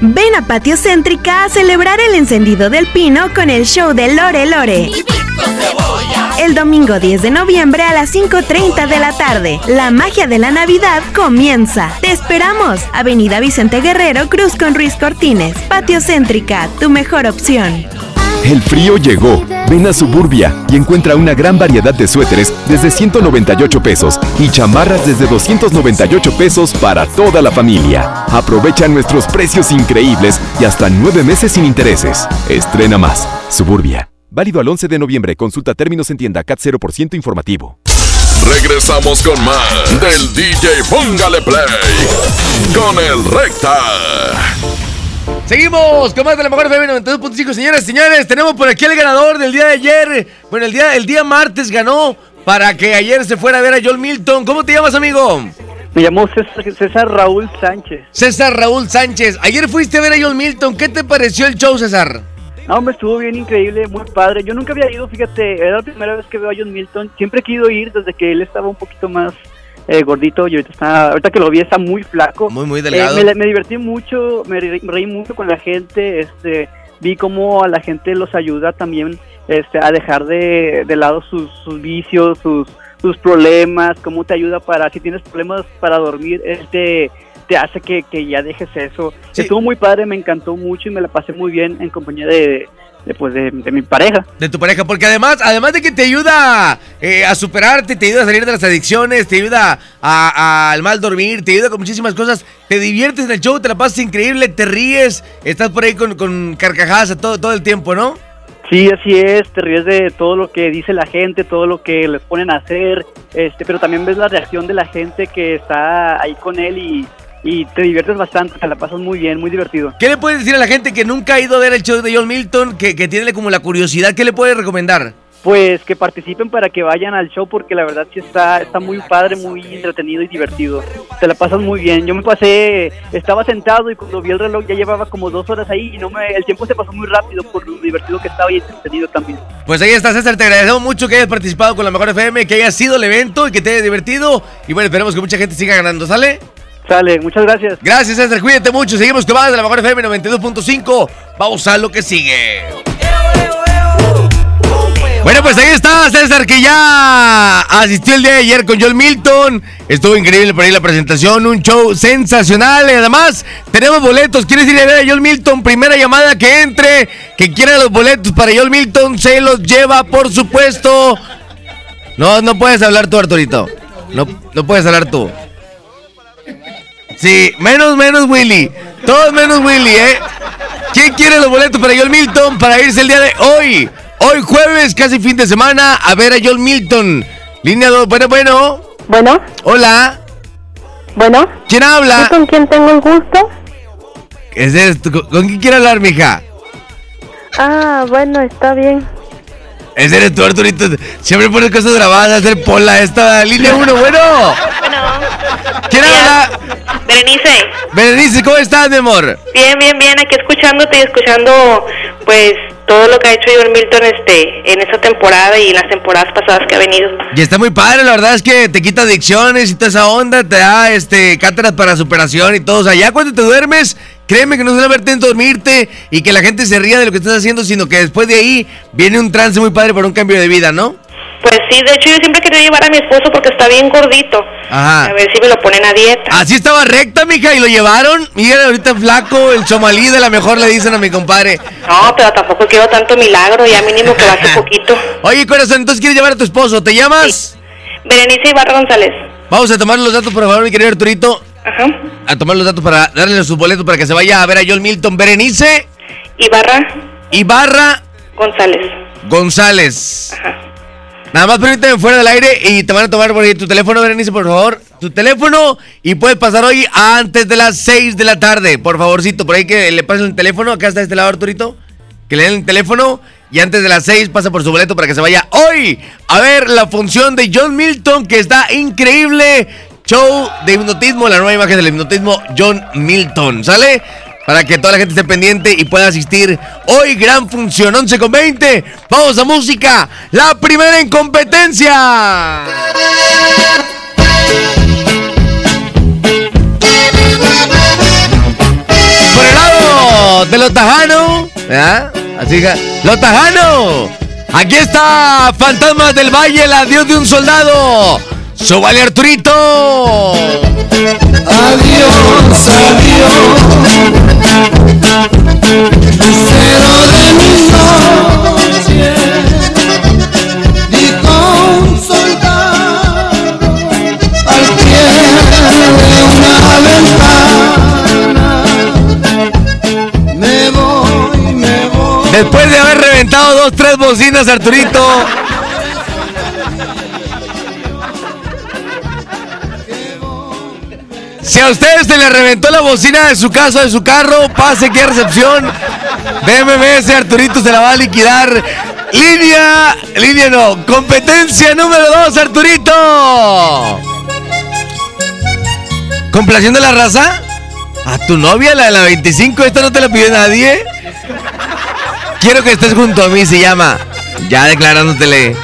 [SPEAKER 55] Ven a Patio Céntrica a celebrar el encendido del pino con el show de Lore Lore. El domingo 10 de noviembre a las 5.30 de la tarde. La magia de la Navidad comienza. Te esperamos. Avenida Vicente Guerrero, Cruz con Ruiz Cortines. Patio Céntrica, tu mejor opción.
[SPEAKER 78] El frío llegó. Ven a Suburbia y encuentra una gran variedad de suéteres desde 198 pesos y chamarras desde 298 pesos para toda la familia. Aprovecha nuestros precios increíbles y hasta nueve meses sin intereses. Estrena más. Suburbia.
[SPEAKER 73] Válido al 11 de noviembre. Consulta términos en tienda CAT 0% informativo.
[SPEAKER 1] Regresamos con más del DJ Póngale Play con el Recta.
[SPEAKER 5] Seguimos con más de la mejor FM 92.5, señoras y señores. Tenemos por aquí el ganador del día de ayer. Bueno, el día, el día martes ganó para que ayer se fuera a ver a Joel Milton. ¿Cómo te llamas, amigo?
[SPEAKER 79] Me llamó César, César Raúl Sánchez.
[SPEAKER 5] César Raúl Sánchez. Ayer fuiste a ver a Joel Milton. ¿Qué te pareció el show, César?
[SPEAKER 79] No, me estuvo bien increíble, muy padre. Yo nunca había ido, fíjate, era la primera vez que veo a John Milton. Siempre he querido ir desde que él estaba un poquito más eh, gordito y ahorita está, ahorita que lo vi está muy flaco.
[SPEAKER 5] Muy, muy
[SPEAKER 79] Eh,
[SPEAKER 5] delgado.
[SPEAKER 79] me, me divertí mucho, me re- reí mucho con la gente, este, vi cómo a la gente los ayuda también este, a dejar de, de lado sus, sus vicios, sus, sus problemas, cómo te ayuda para, si tienes problemas para dormir, él te, te hace que, que ya dejes eso. Estuvo muy padre, me encantó mucho y me la pasé muy bien en compañía de, de, pues, de, de mi pareja.
[SPEAKER 5] de tu pareja, porque además, además de que te ayuda eh, a superarte, te ayuda a salir de las adicciones, te ayuda al mal dormir, te ayuda con muchísimas cosas, te diviertes en el show, te la pasas increíble, te ríes, estás por ahí con, con carcajadas todo, todo el tiempo, ¿no?
[SPEAKER 79] Sí, así es, te ríes de todo lo que dice la gente, todo lo que les ponen a hacer, este, pero también ves la reacción de la gente que está ahí con él y, y te diviertes bastante, te la pasas muy bien, muy divertido.
[SPEAKER 5] ¿Qué le puedes decir a la gente que nunca ha ido a ver el show de John Milton, que, que tiene como la curiosidad, qué le puedes recomendar?
[SPEAKER 79] Pues que participen para que vayan al show porque la verdad sí está, está muy padre, muy entretenido y divertido. Te la pasas muy bien. Yo me pasé, estaba sentado y cuando vi el reloj ya llevaba como dos horas ahí y no me, el tiempo se pasó muy rápido por lo divertido que estaba y entretenido también.
[SPEAKER 5] Pues ahí está, César. Te agradecemos mucho que hayas participado con la Mejor FM, que haya sido el evento y que te haya divertido. Y bueno, esperemos que mucha gente siga ganando, ¿sale?
[SPEAKER 79] Sale, muchas gracias.
[SPEAKER 5] Gracias, César. Cuídate mucho. Seguimos con más de la Mejor FM 92.5. Vamos a lo que sigue. Bueno, pues ahí está César, que ya asistió el día de ayer con John Milton. Estuvo increíble por ahí la presentación, un show sensacional. Y además, tenemos boletos. ¿Quieres ir a ver a John Milton? Primera llamada que entre, que quiera los boletos para John Milton, se los lleva, por supuesto. No, no puedes hablar tú, Arturito. No, no puedes hablar tú. Sí, menos, menos Willy. Todos menos Willy, ¿eh? ¿Quién quiere los boletos para John Milton para irse el día de hoy? Hoy jueves, casi fin de semana, a ver a John Milton. Línea 2, bueno, bueno.
[SPEAKER 80] Bueno.
[SPEAKER 5] Hola.
[SPEAKER 80] Bueno.
[SPEAKER 5] ¿Quién habla?
[SPEAKER 80] ¿Y con quién tengo el gusto?
[SPEAKER 5] Es ¿Con con quién quiere hablar, mija?
[SPEAKER 80] Ah, bueno, está bien.
[SPEAKER 5] Ese eres tú, Arturito. Siempre pones cosas grabadas, hacer pola esta. Línea 1, bueno. ¿Quién habla?
[SPEAKER 81] Berenice,
[SPEAKER 5] Berenice, ¿cómo estás, mi amor?
[SPEAKER 81] bien, bien, bien, aquí escuchándote y escuchando pues todo lo que ha hecho John Milton este en esta temporada y en las temporadas pasadas que ha venido.
[SPEAKER 5] Y está muy padre, la verdad es que te quita adicciones y toda esa onda, te da este cátedras para superación y todo. O sea, ya cuando te duermes, créeme que no en dormirte y que la gente se ría de lo que estás haciendo, sino que después de ahí viene un trance muy padre para un cambio de vida, ¿no?
[SPEAKER 81] Pues sí, de hecho yo siempre quería llevar a mi esposo porque está bien gordito.
[SPEAKER 5] Ajá.
[SPEAKER 81] A ver si me lo ponen a dieta.
[SPEAKER 5] Así estaba recta, mija, y lo llevaron. Mira, ahorita flaco, el somalí de la mejor le dicen a mi compadre.
[SPEAKER 81] No, pero tampoco quiero tanto milagro, ya mínimo que baje poquito.
[SPEAKER 5] Oye, corazón, entonces quieres llevar a tu esposo. ¿Te llamas?
[SPEAKER 81] Berenice Ibarra González.
[SPEAKER 5] Vamos a tomar los datos, por favor, mi querido Arturito.
[SPEAKER 81] Ajá.
[SPEAKER 5] A tomar los datos para darle sus boletos para que se vaya a ver a John Milton. Berenice.
[SPEAKER 81] Ibarra.
[SPEAKER 5] Ibarra.
[SPEAKER 81] González.
[SPEAKER 5] González. Nada más permíteme fuera del aire y te van a tomar por ahí tu teléfono, Berenice, por favor. Tu teléfono y puedes pasar hoy antes de las 6 de la tarde. Por favorcito, por ahí que le pasen el teléfono. Acá está este lado, Arturito. Que le den el teléfono y antes de las 6 pasa por su boleto para que se vaya hoy a ver la función de John Milton, que está increíble. Show de hipnotismo, la nueva imagen del hipnotismo, John Milton. ¿Sale? Para que toda la gente esté pendiente y pueda asistir hoy. Gran función, 11 con 20. Vamos a música. La primera en competencia. Por el lado de los Tajano. ¿verdad? Así que, los Tajano. Aquí está Fantasmas del Valle, el adiós de un soldado. Sobale Arturito.
[SPEAKER 82] Adiós, adiós. Lucero de mis noches. Dijo un soldado al pie de una ventana. Me voy, me voy.
[SPEAKER 5] Después de haber reventado dos, tres bocinas, Arturito. Si a ustedes se le reventó la bocina de su casa de su carro, pase a recepción MMS, Arturito se la va a liquidar. Línea, línea no, competencia número dos, Arturito. ¿Complaciendo la raza? A tu novia, la de la 25, esta no te la pidió nadie. Quiero que estés junto a mí, se llama. Ya declarándotele.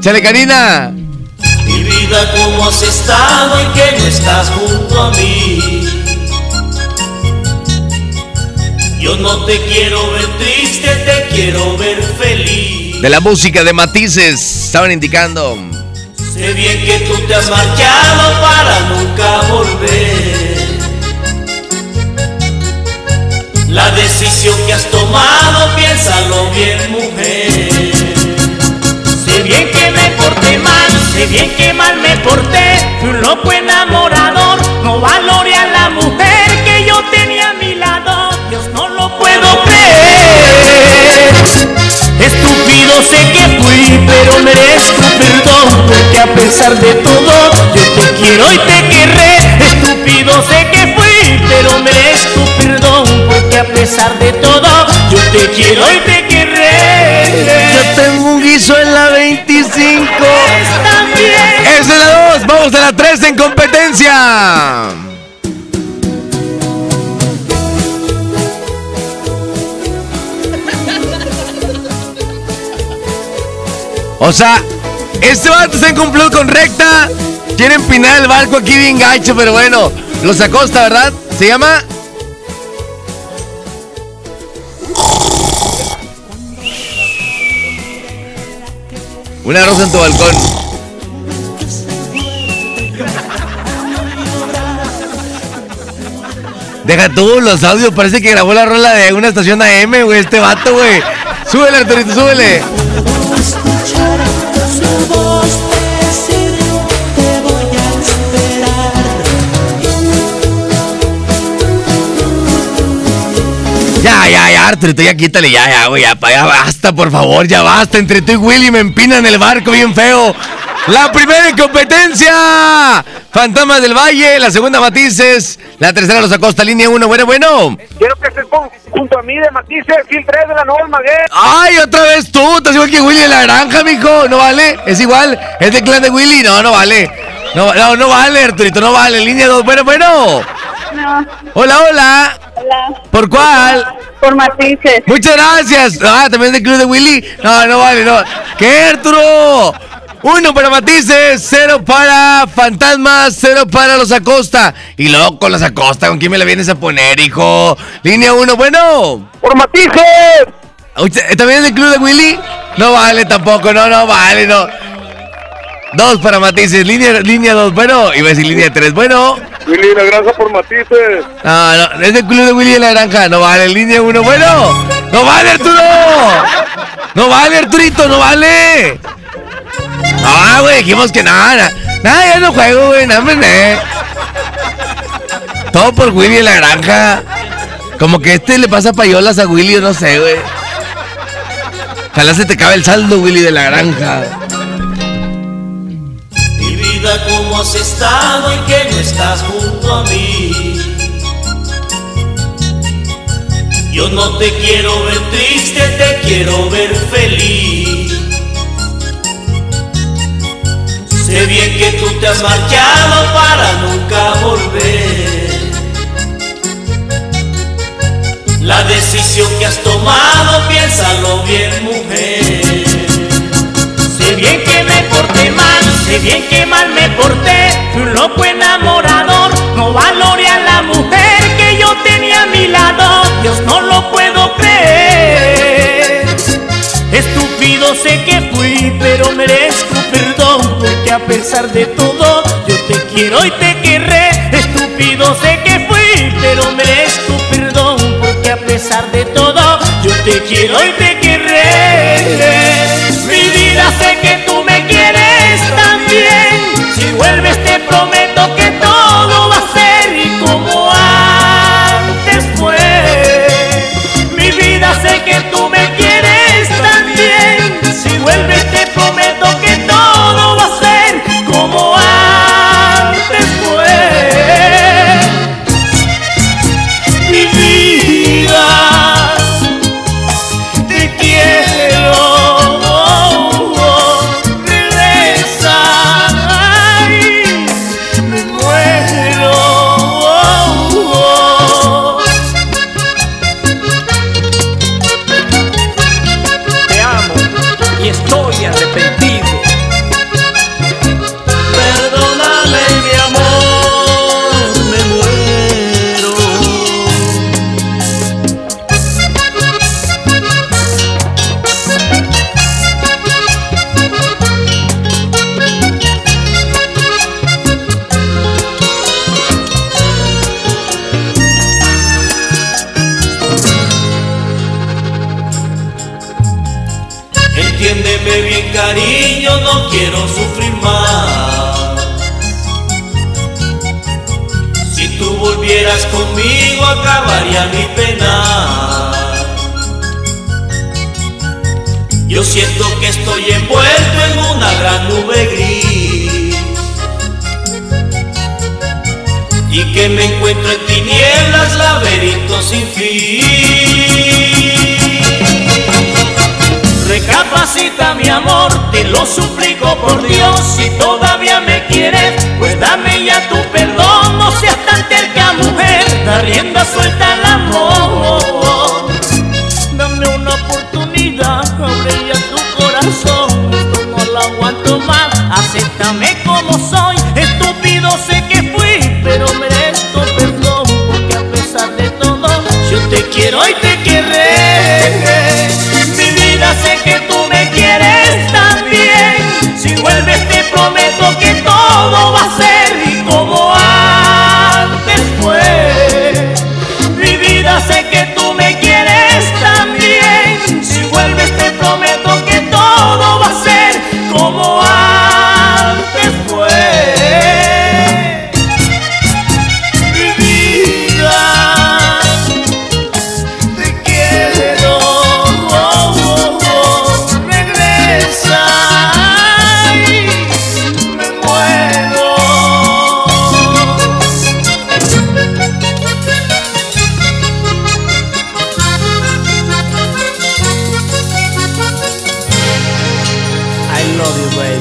[SPEAKER 5] Chale, Karina.
[SPEAKER 7] Vida, ¿cómo has estado y que no estás junto a mí? Yo no te quiero ver triste, te quiero ver feliz.
[SPEAKER 5] De la música de matices, estaban indicando.
[SPEAKER 7] Sé bien que tú te has marchado para nunca volver. La decisión que has tomado, piénsalo bien, mujer. Sé bien que me porté mal, sé bien que mal me porté. Fui un loco enamorador, no valoré a la mujer que yo tenía a mi lado. Dios no lo puedo creer. Estúpido sé que fui, pero merezco perdón Porque a pesar de todo, yo te quiero y te querré Estúpido sé que fui, pero merezco perdón Porque a pesar de todo, yo te quiero y te
[SPEAKER 5] guiso en la 25
[SPEAKER 7] También
[SPEAKER 5] Es la 2, vamos a la 3 en competencia O sea, este vato se cumplido con recta. Quiere empinar el barco aquí bien gacho, pero bueno, los acosta, ¿verdad? Se llama. Una rosa en tu balcón. Deja tú los audios, parece que grabó la rola de una estación AM, güey, este vato, güey. Súbele, Arturito, súbele. Ya, ya, ya, Arturito, ya quítale, ya, ya, güey, ya, ya basta, por favor, ya basta. Entre tú y Willy me empinan el barco bien feo. La primera en competencia, Fantasmas del Valle, la segunda Matices, la tercera Los Acosta, línea 1, bueno, bueno.
[SPEAKER 41] Quiero que estés con- junto a mí de Matices, Gil 3 de la Nueva Almaguer.
[SPEAKER 5] Ay, otra vez tú, estás igual que Willy de la granja, mijo. No vale, es igual, es del clan de Willy, no, no vale. No, no, no vale, Arturito, no vale. Línea 2, bueno, bueno. Hola, hola.
[SPEAKER 83] Hola.
[SPEAKER 5] ¿Por cuál?
[SPEAKER 83] Por Matices.
[SPEAKER 5] Muchas gracias. Ah, también del club de Willy. No, no vale, no. ¿Qué, Arturo? Uno para Matices, cero para Fantasmas, cero para los Acosta. Y luego con los Acosta, ¿con quién me la vienes a poner, hijo? Línea uno, bueno.
[SPEAKER 41] ¡Por Matices!
[SPEAKER 5] ¿También es del club de Willy? No vale tampoco, no, no vale, no. Dos para Matices, línea, línea dos, bueno. Iba a decir línea tres, bueno.
[SPEAKER 41] Willy la granja por Matices.
[SPEAKER 5] No, no, es del club de Willy de la Granja. No vale, línea uno, bueno. No vale, Arturo. No vale, Arturito, no vale. Ah, güey, dijimos que nada. Nada, ya no juego, güey, nada, eh. Todo por Willy de la Granja. Como que este le pasa payolas a Willy, yo no sé, güey. Ojalá se te cabe el saldo, Willy de la Granja.
[SPEAKER 7] Mi vida, ¿cómo has estado y que no estás junto a mí? Yo no te quiero ver triste, te quiero ver feliz. Sé bien que tú te has marchado para nunca volver. La decisión que has tomado, piénsalo bien, mujer. Sé bien que me porté mal, sé bien que Estúpido sé que fui, pero merezco perdón. Porque a pesar de todo, yo te quiero y te querré. Estúpido sé que fui, pero merezco perdón. Porque a pesar de todo, yo te quiero y te querré.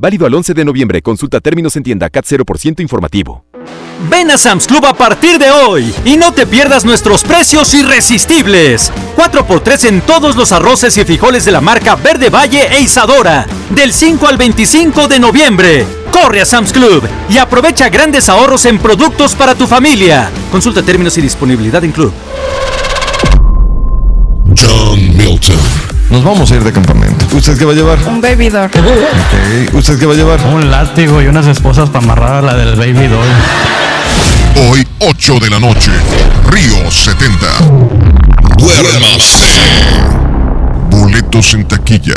[SPEAKER 78] Válido al 11 de noviembre. Consulta términos en tienda CAT 0% informativo.
[SPEAKER 76] Ven a Sam's Club a partir de hoy y no te pierdas nuestros precios irresistibles. 4x3 en todos los arroces y frijoles de la marca Verde Valle e Isadora. Del 5 al 25 de noviembre. Corre a Sam's Club y aprovecha grandes ahorros en productos para tu familia. Consulta términos y disponibilidad en club.
[SPEAKER 84] John Milton. Nos vamos a ir de campamento. ¿Usted qué va a llevar?
[SPEAKER 85] Un baby doll.
[SPEAKER 84] Ok. ¿Usted qué va a llevar?
[SPEAKER 86] Un látigo y unas esposas para amarrar a la del baby doll.
[SPEAKER 1] Hoy, 8 de la noche. Río 70. Duérmase. Boletos en taquilla.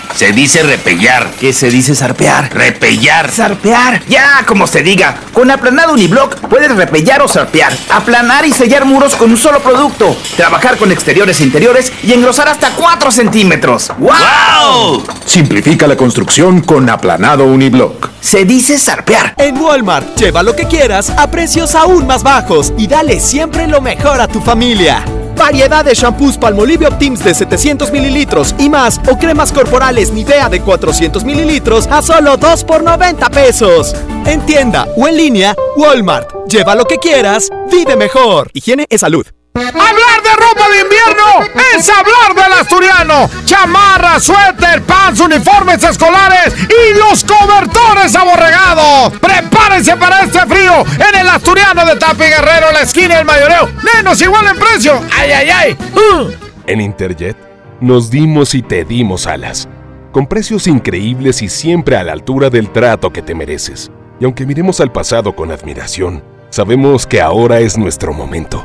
[SPEAKER 87] Se dice repellar. ¿Qué se dice zarpear? Repellar. Zarpear. Ya, como se diga. Con aplanado uniblock puedes repellar o zarpear. Aplanar y sellar muros con un solo producto. Trabajar con exteriores e interiores y engrosar hasta 4 centímetros. ¡Wow!
[SPEAKER 88] Simplifica la construcción con aplanado uniblock.
[SPEAKER 87] Se dice zarpear.
[SPEAKER 76] En Walmart, lleva lo que quieras a precios aún más bajos y dale siempre lo mejor a tu familia. Variedad de shampoos Palmolive Optims de 700 mililitros y más o cremas corporales Nivea de 400 mililitros a solo 2 por 90 pesos. En tienda o en línea, Walmart. Lleva lo que quieras, vive mejor. Higiene es salud.
[SPEAKER 89] Hablar de ropa de invierno es hablar del asturiano. Chamarra, suéter, pants, uniformes escolares y los cobertores aborregados. Prepárense para este frío en el asturiano de Tapi Guerrero, la esquina del mayoreo. Menos igual en precio. ¡Ay, ay, ay! Uh.
[SPEAKER 90] En Interjet nos dimos y te dimos alas. Con precios increíbles y siempre a la altura del trato que te mereces. Y aunque miremos al pasado con admiración, sabemos que ahora es nuestro momento.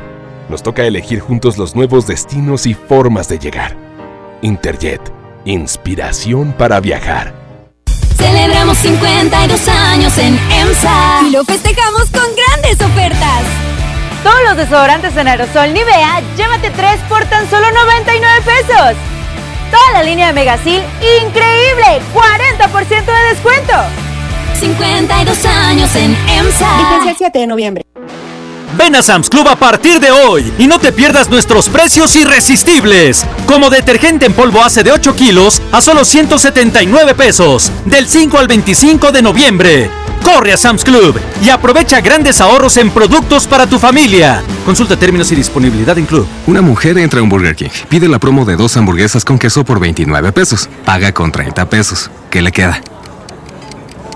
[SPEAKER 90] Nos toca elegir juntos los nuevos destinos y formas de llegar. Interjet, inspiración para viajar.
[SPEAKER 18] Celebramos 52 años en EMSA y lo festejamos con grandes ofertas.
[SPEAKER 91] Todos los desodorantes en aerosol Nivea, llévate 3 por tan solo 99 pesos. Toda la línea de Megasil, increíble, 40% de descuento.
[SPEAKER 18] 52 años en EMSA.
[SPEAKER 91] Vigencia el 7 de noviembre.
[SPEAKER 76] Ven a Sam's Club a partir de hoy y no te pierdas nuestros precios irresistibles. Como detergente en polvo hace de 8 kilos a solo 179 pesos. Del 5 al 25 de noviembre. Corre a Sam's Club y aprovecha grandes ahorros en productos para tu familia. Consulta términos y disponibilidad en Club.
[SPEAKER 92] Una mujer entra a un Burger King, pide la promo de dos hamburguesas con queso por 29 pesos, paga con 30 pesos. ¿Qué le queda?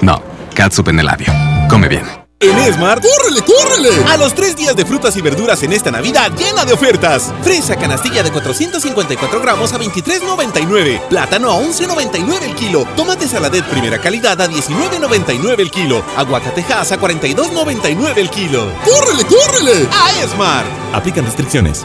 [SPEAKER 92] No, catsup en el labio. Come bien.
[SPEAKER 35] En Esmart, ¡córrele, córrele! A los tres días de frutas y verduras en esta Navidad llena de ofertas. Fresa canastilla de 454 gramos a 23.99. Plátano a 11.99 el kilo. Tomate saladet primera calidad a 19.99 el kilo. Aguacatejas a 42.99 el kilo. ¡Córrele, córrele! A Esmart. Aplican restricciones.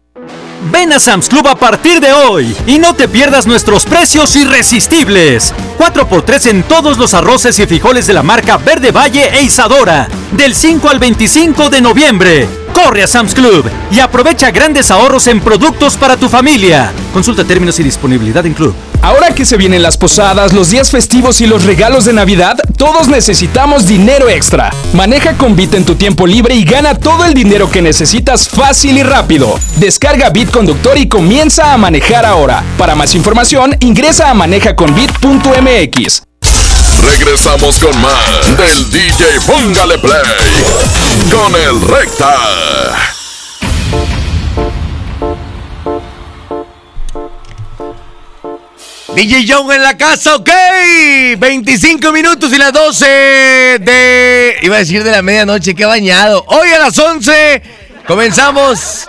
[SPEAKER 76] Ven a Sam's Club a partir de hoy y no te pierdas nuestros precios irresistibles. 4x3 en todos los arroces y frijoles de la marca Verde Valle e Isadora. Del 5 al 25 de noviembre. Corre a Sam's Club y aprovecha grandes ahorros en productos para tu familia. Consulta términos y disponibilidad en Club.
[SPEAKER 93] Ahora que se vienen las posadas, los días festivos y los regalos de Navidad, todos necesitamos dinero extra. Maneja con Bit en tu tiempo libre y gana todo el dinero que necesitas fácil y rápido. Descarga Bit Conductor y comienza a manejar ahora. Para más información, ingresa a manejaconbit.mx.
[SPEAKER 1] Regresamos con más del DJ Póngale Play con el Recta.
[SPEAKER 5] DJ Young en la casa, ok. 25 minutos y las 12 de. Iba a decir de la medianoche, qué bañado. Hoy a las 11 comenzamos.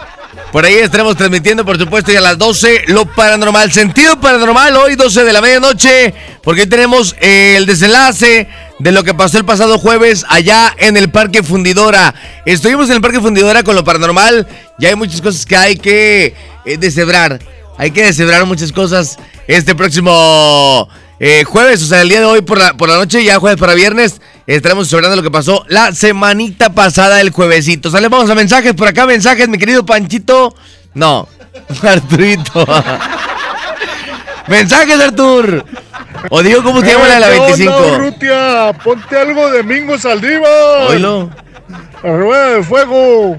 [SPEAKER 5] Por ahí estaremos transmitiendo, por supuesto, y a las 12 lo paranormal. Sentido paranormal hoy, 12 de la medianoche, porque tenemos eh, el desenlace de lo que pasó el pasado jueves allá en el Parque Fundidora. Estuvimos en el Parque Fundidora con lo paranormal. Ya hay muchas cosas que hay que eh, deshebrar. Hay que deshebrar muchas cosas este próximo eh, jueves, o sea, el día de hoy por la, por la noche, ya jueves para viernes, estaremos celebrando lo que pasó la semanita pasada, el juevesito. Sale, vamos a mensajes por acá, mensajes, mi querido Panchito. No, Arturito. mensajes, Artur. O digo, ¿cómo se llama la de la 25?
[SPEAKER 94] No, Rutia, ponte algo de Mingo Saldívar.
[SPEAKER 5] Oílo.
[SPEAKER 94] La rueda de fuego.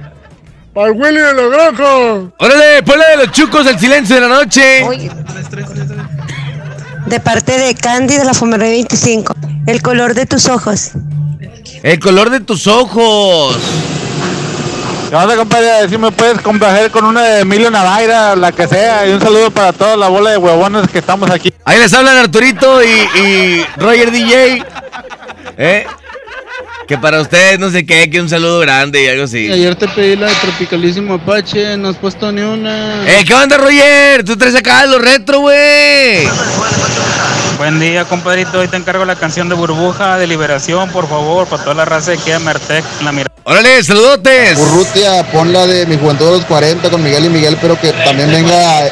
[SPEAKER 94] Para el Willy de la granja.
[SPEAKER 5] Órale, ponle de los chucos del silencio de la noche.
[SPEAKER 95] De parte de Candy de la Fomeré 25. El color de tus ojos.
[SPEAKER 5] El color de tus ojos.
[SPEAKER 96] ¿Qué onda, compadre? Si me puedes complacer con una de Emilio Navaira, la que sea. Y un saludo para toda la bola de huevones que estamos aquí.
[SPEAKER 5] Ahí les hablan Arturito y, y Roger DJ. ¿Eh? Que para usted no sé qué, que un saludo grande y algo así.
[SPEAKER 97] Ayer te pedí la de Tropicalísimo Apache, no has puesto ni una.
[SPEAKER 5] ¡Eh, qué onda, Roger! Tú traes acá lo retro, güey.
[SPEAKER 98] Buen día, compadrito. Hoy te encargo la canción de Burbuja de Liberación, por favor, para toda la raza de Kia Mertec. La mira.
[SPEAKER 5] Órale, saludotes.
[SPEAKER 99] Urrutia, pon la de mi juventud de los 40 con Miguel y Miguel, pero que también venga.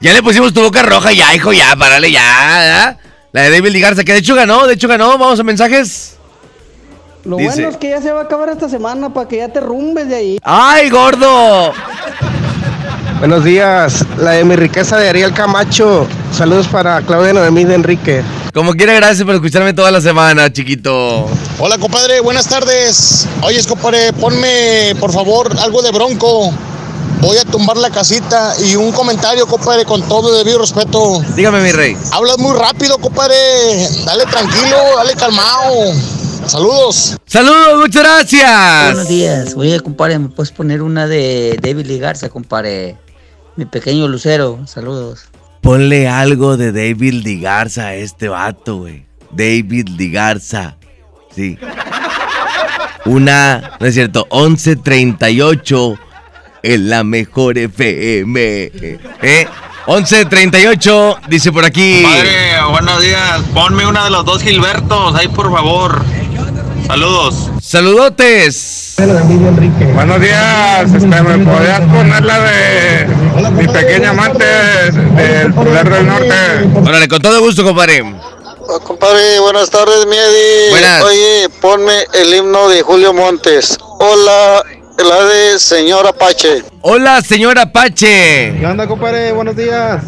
[SPEAKER 5] Ya le pusimos tu boca roja, ya, hijo, ya, párale, ya. ¿ya? La de David Garza, que de hecho ganó, de hecho ganó. Vamos a mensajes.
[SPEAKER 100] Lo
[SPEAKER 5] Dice-
[SPEAKER 100] bueno es que ya se va a acabar esta semana para que ya te rumbes de ahí.
[SPEAKER 5] ¡Ay, gordo!
[SPEAKER 101] Buenos días, la de mi riqueza de Ariel Camacho. Saludos para Claudia Noemí de Enrique.
[SPEAKER 5] Como quiera, gracias por escucharme toda la semana, chiquito.
[SPEAKER 41] Hola, compadre, buenas tardes. Oye, compadre, ponme, por favor, algo de bronco. Voy a tumbar la casita y un comentario, compadre, con todo debido respeto.
[SPEAKER 5] Dígame, mi rey.
[SPEAKER 41] Hablas muy rápido, compadre. Dale tranquilo, dale calmado. Saludos.
[SPEAKER 5] Saludos, muchas gracias.
[SPEAKER 102] Buenos días. Oye, compadre, ¿me puedes poner una de David Lee Garza, compadre? Mi pequeño lucero. Saludos.
[SPEAKER 5] Ponle algo de David Ligarza a este vato, güey. David Ligarza. Sí. Una, no es cierto, 1138 en la mejor FM. ¿Eh? 1138, dice por aquí.
[SPEAKER 103] Padre, buenos días. Ponme una de los dos Gilbertos, ahí por favor. Saludos.
[SPEAKER 5] Saludotes.
[SPEAKER 104] Buenos días, este, ¿me podrías poner la de mi pequeña amante del Poder del Norte?
[SPEAKER 5] Órale, con todo gusto, compadre.
[SPEAKER 105] Compadre, buenas tardes, Miedi.
[SPEAKER 5] Buenas.
[SPEAKER 105] Oye, ponme el himno de Julio Montes. Hola, la de Señor Apache.
[SPEAKER 5] Hola, señor Apache.
[SPEAKER 101] ¿Qué onda, compadre? Buenos días.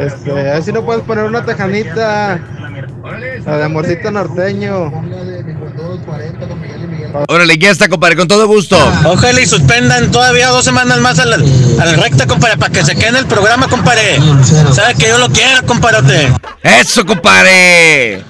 [SPEAKER 101] Este, a ver si no puedes poner una tejanita. La de amorcito norteño.
[SPEAKER 5] Órale, ya está, compadre, con todo gusto.
[SPEAKER 103] Ojalá y suspendan todavía dos semanas más a la, a la recta, compadre, para que se quede en el programa, compadre. Sabe que yo lo quiero, compadre.
[SPEAKER 5] Eso, compadre.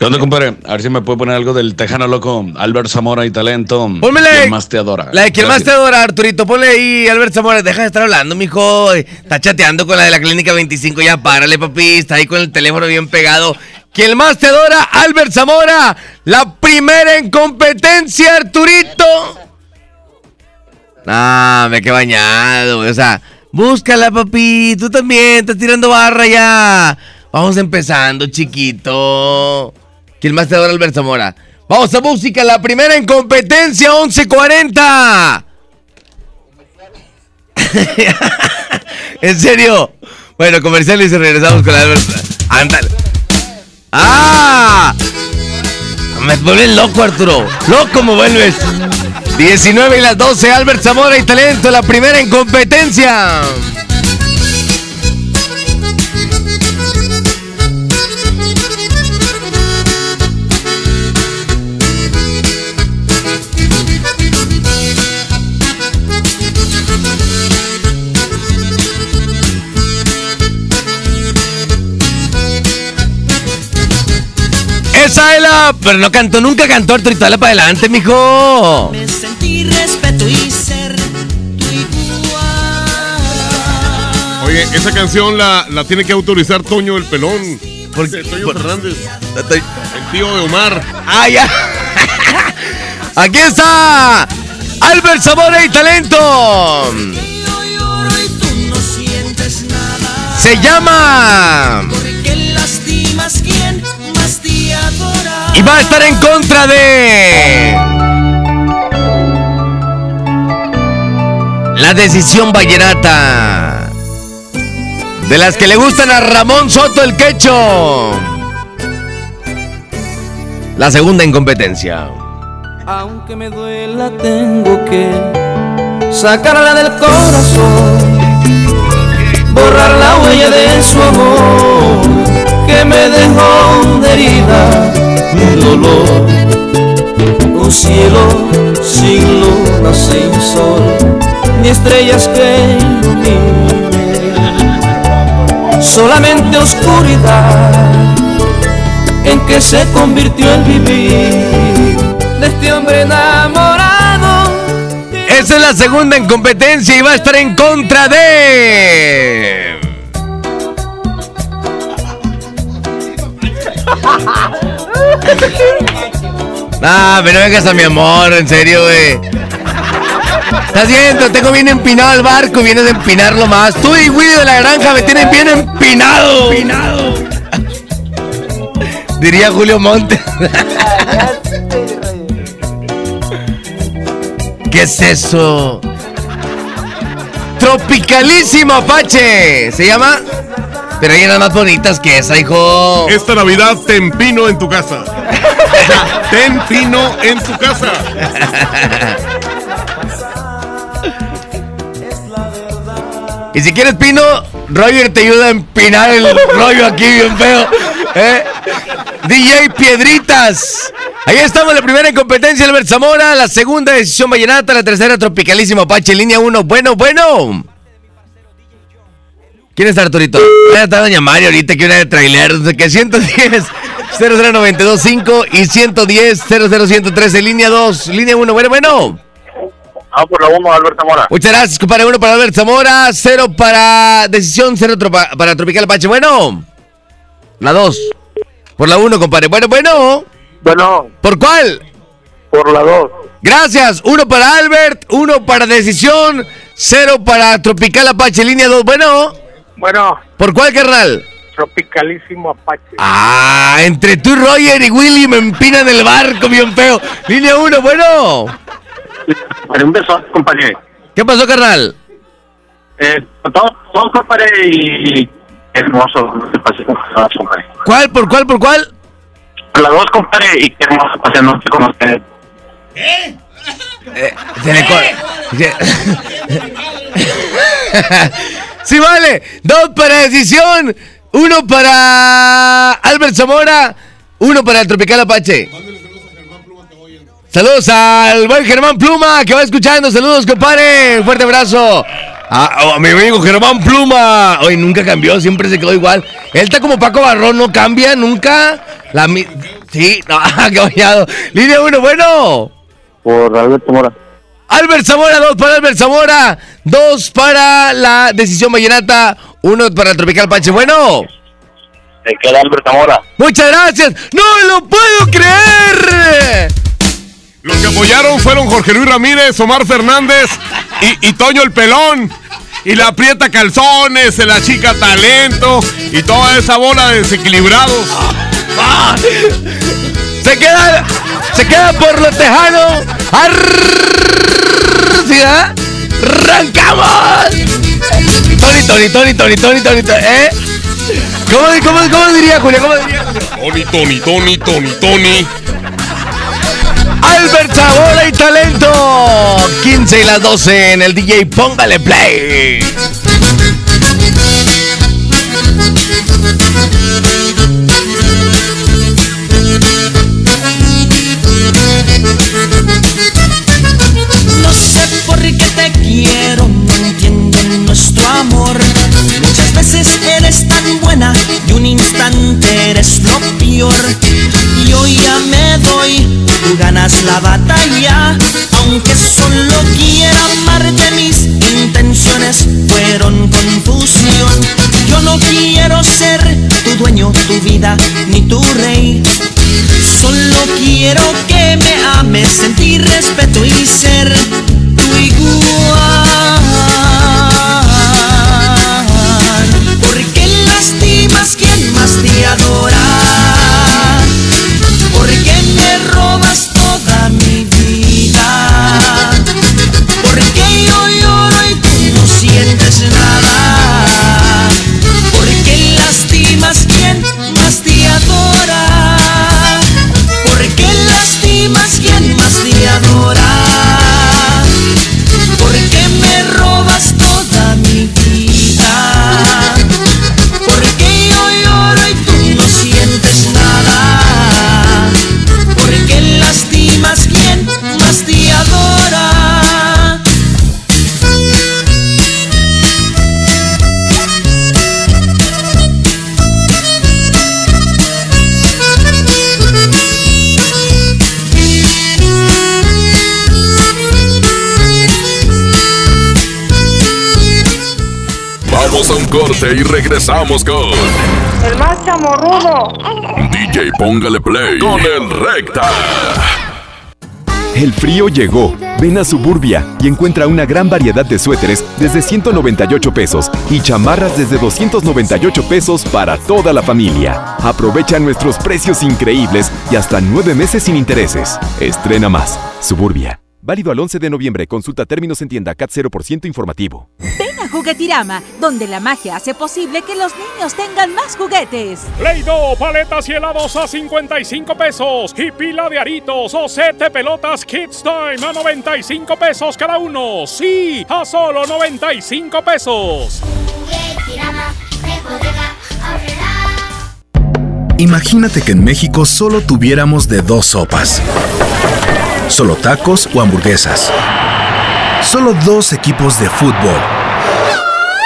[SPEAKER 106] ¿Qué onda, compadre? A ver si me puede poner algo del Tejano Loco, Albert Zamora y Talento.
[SPEAKER 5] Pónmele.
[SPEAKER 106] ¿Quién más te adora?
[SPEAKER 5] La de quien más te adora, Arturito. Ponle ahí, Albert Zamora. Deja de estar hablando, mijo. Está chateando con la de la Clínica 25. Ya párale, papi. Está ahí con el teléfono bien pegado. Quien más te adora, Albert Zamora. La primera en competencia, Arturito. Ah, me quedé bañado, güey. O sea, búscala, papi. Tú también estás tirando barra ya. Vamos empezando, chiquito. ¿Quién más te adora, Albert Zamora? Vamos a música, la primera en competencia, 11.40. en serio. Bueno, comerciales y regresamos con Albert. Ándale. ¡Ah! Me vuelves loco, Arturo. Loco me vuelves. 19 y las 12, Albert Zamora y Talento, la primera en competencia. Pero no cantó, nunca cantó Arturito. Dale para adelante, mijo.
[SPEAKER 6] Sentí respeto y ser
[SPEAKER 92] Oye, esa canción la, la tiene que autorizar Toño el Pelón. Porque Toño Fernández. El tío de Omar.
[SPEAKER 5] ¡Ah, ya! Aquí está Albert Zamora y Talento. Se llama. Y va a estar en contra de. La decisión vallenata. De las que le gustan a Ramón Soto el Quecho. La segunda en competencia.
[SPEAKER 6] Aunque me duela, tengo que sacarla del corazón, borrar la huella de su amor que me dejó de herida, un dolor, un cielo sin luna, sin sol, ni estrellas que iluminen, solamente oscuridad en que se convirtió el vivir de este hombre enamorado.
[SPEAKER 5] Esa es la segunda en competencia y va a estar en contra de. Ah, pero no vengas a mi amor, en serio, güey. Estás viendo, tengo bien empinado el barco, vienes a empinarlo más. Tú y Willy de la granja me tienen bien empinado. Empinado. Diría Julio Montes. ¿Qué es eso? Tropicalísimo Apache. ¿Se llama? Pero hay unas más bonitas que esa, hijo.
[SPEAKER 107] Esta Navidad te empino en tu casa. te empino en tu casa.
[SPEAKER 5] Y si quieres pino, Roger te ayuda a empinar el rollo aquí bien feo. ¿eh? DJ Piedritas. Ahí estamos, la primera en competencia, Albert Zamora. La segunda, decisión Vallenata. La tercera, Tropicalísimo Apache, línea 1. Bueno, bueno. ¿Quién está Arturito? Está Doña Mario ahorita que una de trailer. Qué, 110 00925 y 110 00113, línea 2. Línea 1. Bueno, bueno.
[SPEAKER 108] Ah, por la 1, Albert Zamora.
[SPEAKER 5] Muchas gracias, compadre. Uno para Albert Zamora, cero para Decisión, cero tropa- para Tropical Apache. Bueno, la 2. Por la 1, compadre. Bueno, bueno.
[SPEAKER 108] Bueno.
[SPEAKER 5] ¿Por cuál?
[SPEAKER 108] Por la 2.
[SPEAKER 5] Gracias. Uno para Albert, uno para Decisión, cero para Tropical Apache. Línea 2. Bueno.
[SPEAKER 108] Bueno,
[SPEAKER 5] ¿Por cuál, carnal?
[SPEAKER 108] Tropicalísimo Apache.
[SPEAKER 5] Ah, entre tú, Roger y Willy me empinan el barco bien feo. Línea 1, bueno.
[SPEAKER 108] Un beso, compadre.
[SPEAKER 5] ¿Qué pasó, carnal?
[SPEAKER 108] Eh, todo, todo, compadre, y... Hermoso, compadre.
[SPEAKER 5] ¿Cuál, por cuál, por cuál?
[SPEAKER 108] Por la 2, compadre, y qué hermoso paseándose con usted.
[SPEAKER 5] Eh, se le se- sí, vale. Dos para decisión. Uno para Albert Zamora. Uno para el Tropical Apache. Saludos al buen Germán Pluma que va escuchando. Saludos, compadre. Un fuerte abrazo. A, a mi amigo Germán Pluma. Hoy nunca cambió, siempre se quedó igual. Él está como Paco Barrón, no cambia nunca. La mi- sí, no, qué bañado. Línea 1, bueno.
[SPEAKER 108] Por Albert Zamora.
[SPEAKER 5] Albert Zamora, dos para Albert Zamora, dos para la decisión vallenata, uno para el Tropical Pache. Bueno,
[SPEAKER 108] Se queda Albert Zamora.
[SPEAKER 5] muchas gracias. ¡No lo puedo creer!
[SPEAKER 107] Los que apoyaron fueron Jorge Luis Ramírez, Omar Fernández y, y Toño el Pelón. Y la Prieta Calzones, la chica Talento y toda esa bola de desequilibrados.
[SPEAKER 5] Ah, Se queda, se queda por los tejanos. Arr- ¿Sí? ¡Arrancamos! Tony, Tony, Tony, Tony, Tony, Tony, Tony, ¿eh? ¿Cómo, cómo, cómo diría Julio? ¿Cómo diría Julio?
[SPEAKER 107] Tony, Tony, Tony, Tony, Tony.
[SPEAKER 5] Albert Zamora y talento. 15 y las 12 en el DJ. Póngale play.
[SPEAKER 71] Lo peor. Y hoy ya me doy, tú ganas la batalla. Aunque solo quiera amarte, mis intenciones fueron confusión. Yo no quiero ser tu dueño, tu vida, ni tu rey. Solo quiero que me ames, sentir respeto y ser
[SPEAKER 1] corte y regresamos con
[SPEAKER 78] El más chamorrudo.
[SPEAKER 1] DJ Póngale Play con el Recta.
[SPEAKER 78] El frío llegó. Ven a Suburbia y encuentra una gran variedad de suéteres desde 198 pesos y chamarras desde 298 pesos para toda la familia. Aprovecha nuestros precios increíbles y hasta nueve meses sin intereses. Estrena más. Suburbia. Válido al 11 de noviembre. Consulta términos en tienda CAT 0% informativo.
[SPEAKER 71] A Juguetirama, donde la magia hace posible que los niños tengan más juguetes.
[SPEAKER 25] Play-Doh, paletas y helados a 55 pesos. Y pila de aritos o set de pelotas Kids Time a 95 pesos cada uno. Sí, a solo 95 pesos.
[SPEAKER 109] Imagínate que en México solo tuviéramos de dos sopas. Solo tacos o hamburguesas. Solo dos equipos de fútbol.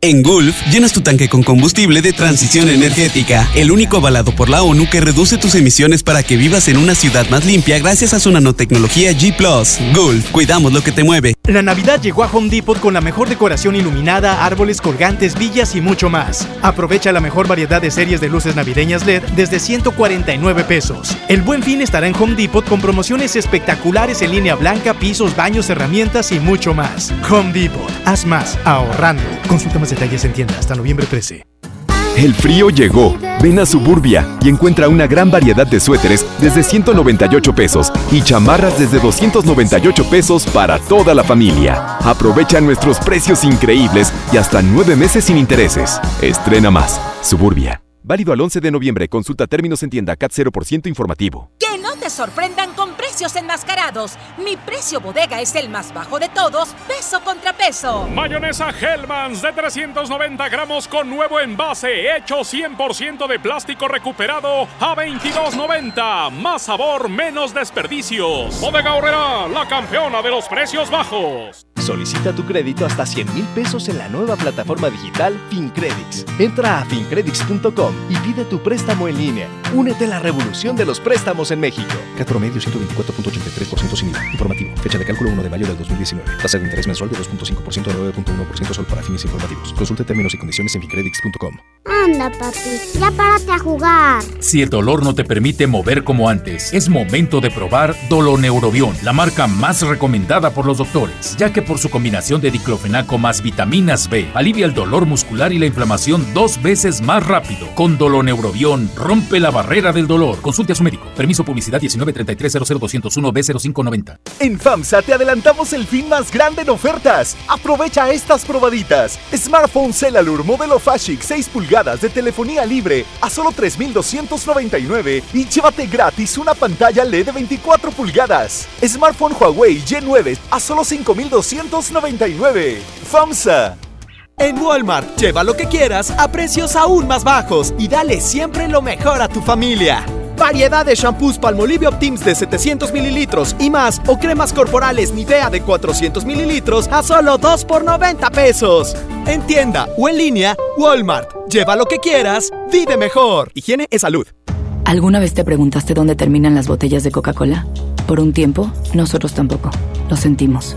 [SPEAKER 102] En Gulf, llenas tu tanque con combustible de transición energética, el único avalado por la ONU que reduce tus emisiones para que vivas en una ciudad más limpia gracias a su nanotecnología G ⁇ Gulf, cuidamos lo que te mueve.
[SPEAKER 110] La Navidad llegó a Home Depot con la mejor decoración iluminada, árboles colgantes, villas y mucho más. Aprovecha la mejor variedad de series de luces navideñas LED desde 149 pesos. El buen fin estará en Home Depot con promociones espectaculares en línea blanca, pisos, baños, herramientas y mucho más. Home Depot, haz más ahorrando. Consulta más detalles en tienda hasta noviembre 13.
[SPEAKER 78] El frío llegó. Ven a Suburbia y encuentra una gran variedad de suéteres desde 198 pesos y chamarras desde 298 pesos para toda la familia. Aprovecha nuestros precios increíbles y hasta nueve meses sin intereses. Estrena más. Suburbia. Válido al 11 de noviembre. Consulta términos en tienda CAT 0% informativo.
[SPEAKER 71] Que no te sorprendan con precios enmascarados. Mi precio bodega es el más bajo de todos, peso contra peso.
[SPEAKER 25] Mayonesa Hellmann's de 390 gramos con nuevo envase, hecho 100% de plástico recuperado a 22.90. Más sabor, menos desperdicios. Bodega Horrera, la campeona de los precios bajos.
[SPEAKER 111] Solicita tu crédito hasta 100 mil pesos en la nueva plataforma digital FinCredits. Entra a fincredits.com y pide tu préstamo en línea. Únete a la revolución de los préstamos en México.
[SPEAKER 112] CAT promedio 124.83% sin IVA. Informativo. Fecha de cálculo 1 de mayo del 2019. Tasa de interés mensual de 2.5% a 9.1% solo para fines informativos. Consulte términos y condiciones en fincredits.com.
[SPEAKER 113] Anda, papi. Ya párate a jugar.
[SPEAKER 114] Si el dolor no te permite mover como antes, es momento de probar Doloneurobion, la marca más recomendada por los doctores, ya que por su combinación de diclofenaco más vitaminas B, alivia el dolor muscular y la inflamación dos veces más rápido. Con Doloneurobion, rompe la barrera del dolor. Consulte a su médico. Permiso publicidad 193300201 B0590.
[SPEAKER 115] En FAMSA te adelantamos el fin más grande en ofertas. Aprovecha estas probaditas. Smartphone Celalur modelo Fashic 6 pulgadas de telefonía libre a solo 3.299 y llévate gratis una pantalla LED de 24 pulgadas. Smartphone Huawei Y9 a solo 5.299. FAMSA.
[SPEAKER 53] En Walmart, lleva lo que quieras a precios aún más bajos y dale siempre lo mejor a tu familia. Variedad de shampoos Palmolive Optims de 700 mililitros y más o cremas corporales Nivea de 400 mililitros a solo 2 por 90 pesos. En tienda o en línea, Walmart. Lleva lo que quieras, vive mejor. Higiene es salud.
[SPEAKER 116] ¿Alguna vez te preguntaste dónde terminan las botellas de Coca-Cola? Por un tiempo, nosotros tampoco. Lo sentimos.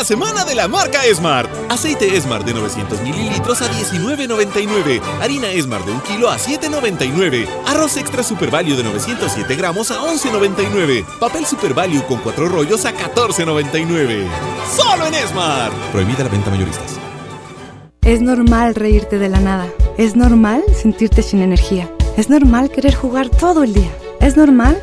[SPEAKER 35] La semana de la marca Smart. Aceite Smart de 900 mililitros a 19.99. Harina Smart de 1 kilo a 7.99. Arroz extra Super Value de 907 gramos a 11.99. Papel Super Value con 4 rollos a 14.99. ¡Solo en Smart! Prohibida la venta mayoristas.
[SPEAKER 117] Es normal reírte de la nada. Es normal sentirte sin energía. Es normal querer jugar todo el día. Es normal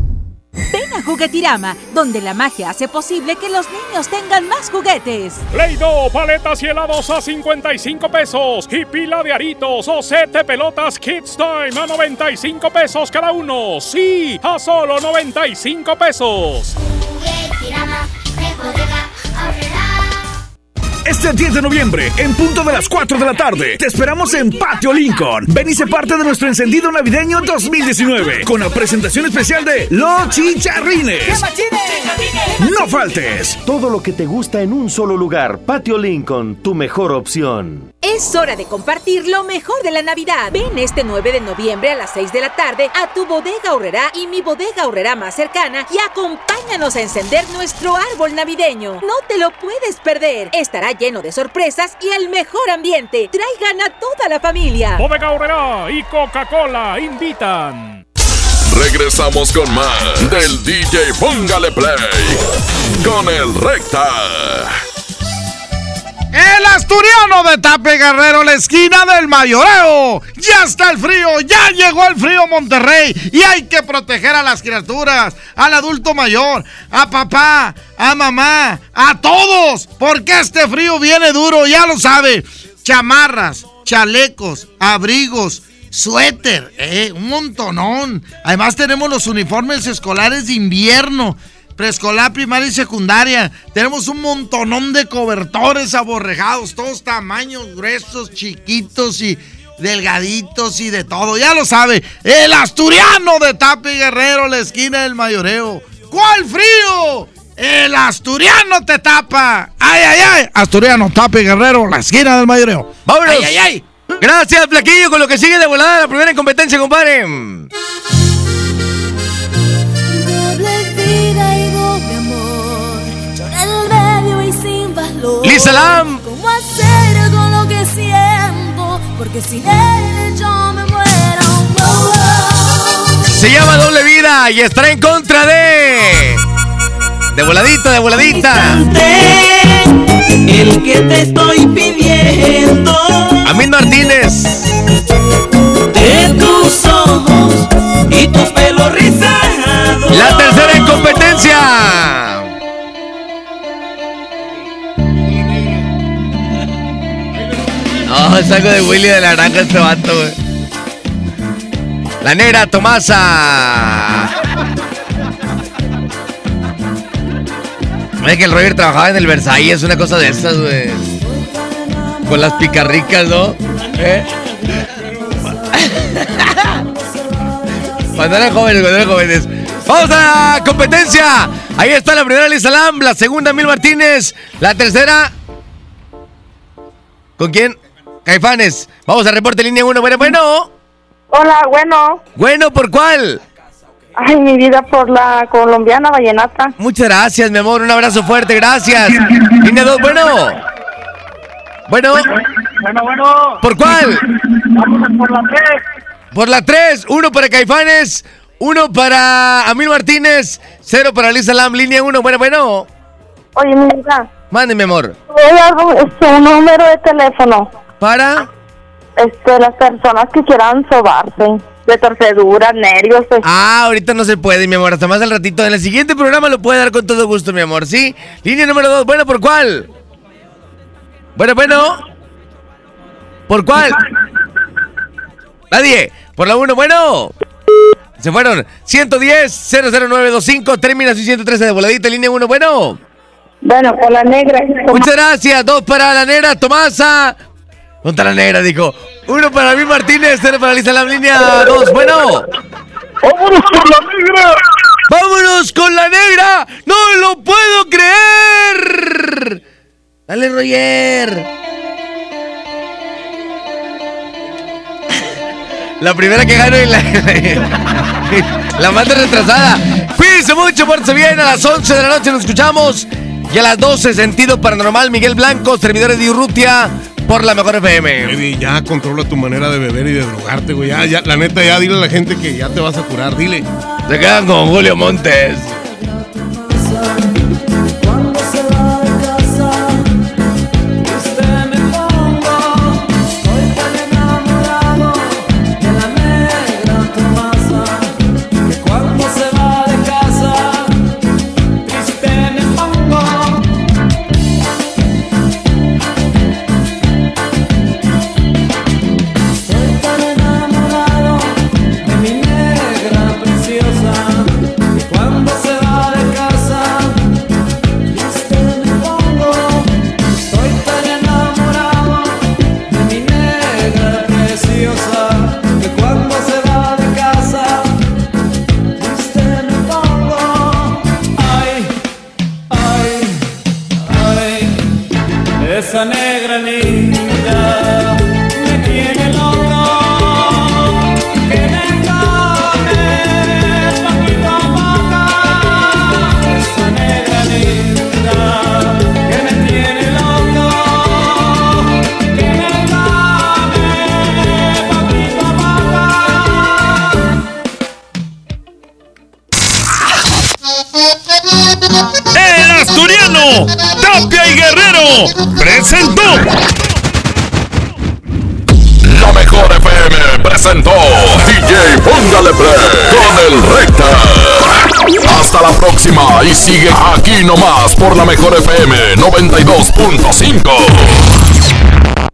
[SPEAKER 71] A Juguetirama, donde la magia hace posible que los niños tengan más juguetes.
[SPEAKER 25] Play-Doh, paletas y helados a 55 pesos. Y pila de aritos o set de pelotas Kids Time a 95 pesos cada uno. Sí, a solo 95 pesos.
[SPEAKER 27] Este 10 de noviembre, en punto de las 4 de la tarde, te esperamos en Patio Lincoln. Ven y sé parte de nuestro encendido navideño 2019 con la presentación especial de Los Chicharrines. No faltes.
[SPEAKER 118] Todo lo que te gusta en un solo lugar. Patio Lincoln, tu mejor opción.
[SPEAKER 71] Es hora de compartir lo mejor de la Navidad. Ven este 9 de noviembre a las 6 de la tarde a tu bodega horrera y mi bodega horrera más cercana y acompáñanos a encender nuestro árbol navideño. No te lo puedes perder. Estará lleno de sorpresas y el mejor ambiente. Traigan a toda la familia.
[SPEAKER 25] Bodega Horrera y Coca-Cola invitan.
[SPEAKER 1] Regresamos con más del DJ Póngale Play con el Recta.
[SPEAKER 36] El asturiano de Tape Guerrero, la esquina del mayoreo. Ya está el frío, ya llegó el frío Monterrey y hay que proteger a las criaturas, al adulto mayor, a papá, a mamá, a todos, porque este frío viene duro, ya lo sabe. Chamarras, chalecos, abrigos, suéter, eh, un montonón. Además tenemos los uniformes escolares de invierno preescolar, primaria y secundaria. Tenemos un montonón de cobertores aborrejados, todos tamaños gruesos, chiquitos y delgaditos y de todo. Ya lo sabe, el asturiano de Tapi Guerrero, la esquina del mayoreo. ¿Cuál frío? El asturiano te tapa. Ay, ay, ay. Asturiano, Tapi Guerrero, la esquina del mayoreo.
[SPEAKER 5] ¡Vámonos!
[SPEAKER 36] Ay, ay, ay.
[SPEAKER 5] Gracias, Flaquillo, con lo que sigue de volada la primera en competencia, compadre. Lisa Lam.
[SPEAKER 119] ¿Cómo hacer con lo que siento? Porque sin él yo me muero. Oh, oh.
[SPEAKER 5] Se llama Doble Vida y estará en contra de. De voladita, de voladita.
[SPEAKER 7] El que te estoy pidiendo.
[SPEAKER 5] Amin Martínez.
[SPEAKER 7] De tus ojos y tus pelos rizados.
[SPEAKER 5] La tercera en competencia. No, es algo de Willy de la este vato, güey. La negra Tomasa. Ve que el Roger trabajaba en el Versailles, una cosa de esas, güey. Con las picarricas, ¿no? ¿Eh? Cuando eran jóvenes, cuando eran jóvenes. Vamos a la competencia. Ahí está la primera Lisa Lam, la segunda Mil Martínez, la tercera. ¿Con quién? Caifanes. Vamos a reporte línea 1. Bueno, bueno.
[SPEAKER 42] Hola, bueno.
[SPEAKER 5] Bueno, ¿por cuál?
[SPEAKER 42] Ay, mi vida por la colombiana vallenata.
[SPEAKER 5] Muchas gracias, mi amor. Un abrazo fuerte, gracias. Línea 2, bueno. Bueno.
[SPEAKER 41] Bueno, bueno.
[SPEAKER 5] ¿Por cuál?
[SPEAKER 41] Vamos por la 3.
[SPEAKER 5] Por la 3. Uno para Caifanes. Uno para Amil Martínez. Cero para Lisa Lam. Línea 1. Bueno, bueno.
[SPEAKER 42] Oye, mi vida.
[SPEAKER 5] Mande, mi amor.
[SPEAKER 42] Voy a dar este, un número de teléfono.
[SPEAKER 5] ¿Para?
[SPEAKER 42] Este, las personas que quieran sobarse. De torceduras, nervios. pues.
[SPEAKER 5] Ah, ahorita no se puede, mi amor. Hasta más al ratito. En el siguiente programa lo puede dar con todo gusto, mi amor. ¿Sí? Línea número 2. Bueno, ¿por cuál? Bueno, bueno. ¿Por cuál? Nadie. Por la 1, bueno. Se fueron. 110 00925. Termina su 113 de voladita. Línea 1, bueno.
[SPEAKER 42] Bueno, por la negra.
[SPEAKER 5] Muchas gracias. Dos para la negra, Tomasa. Contra la negra, dijo. Uno para mí, Martínez. Cero para Lisa Lam. Línea 2, bueno.
[SPEAKER 41] ¡Vámonos con la negra!
[SPEAKER 5] ¡Vámonos con la negra! ¡No lo puedo creer! Dale, Roger. La primera que gano y la, la más retrasada. Cuídense mucho, pórtense bien. A las 11 de la noche nos escuchamos. Y a las 12, sentido paranormal, Miguel Blanco, servidores de Urrutia, por la mejor FM.
[SPEAKER 107] Eddie, ya controla tu manera de beber y de drogarte, güey. Ya, ya, la neta, ya dile a la gente que ya te vas a curar, dile.
[SPEAKER 5] Se quedan con Julio Montes.
[SPEAKER 120] Tapia y Guerrero presentó.
[SPEAKER 1] La mejor FM presentó DJ Póngale Play con el Recta. Hasta la próxima y sigue aquí nomás por la mejor FM 92.5.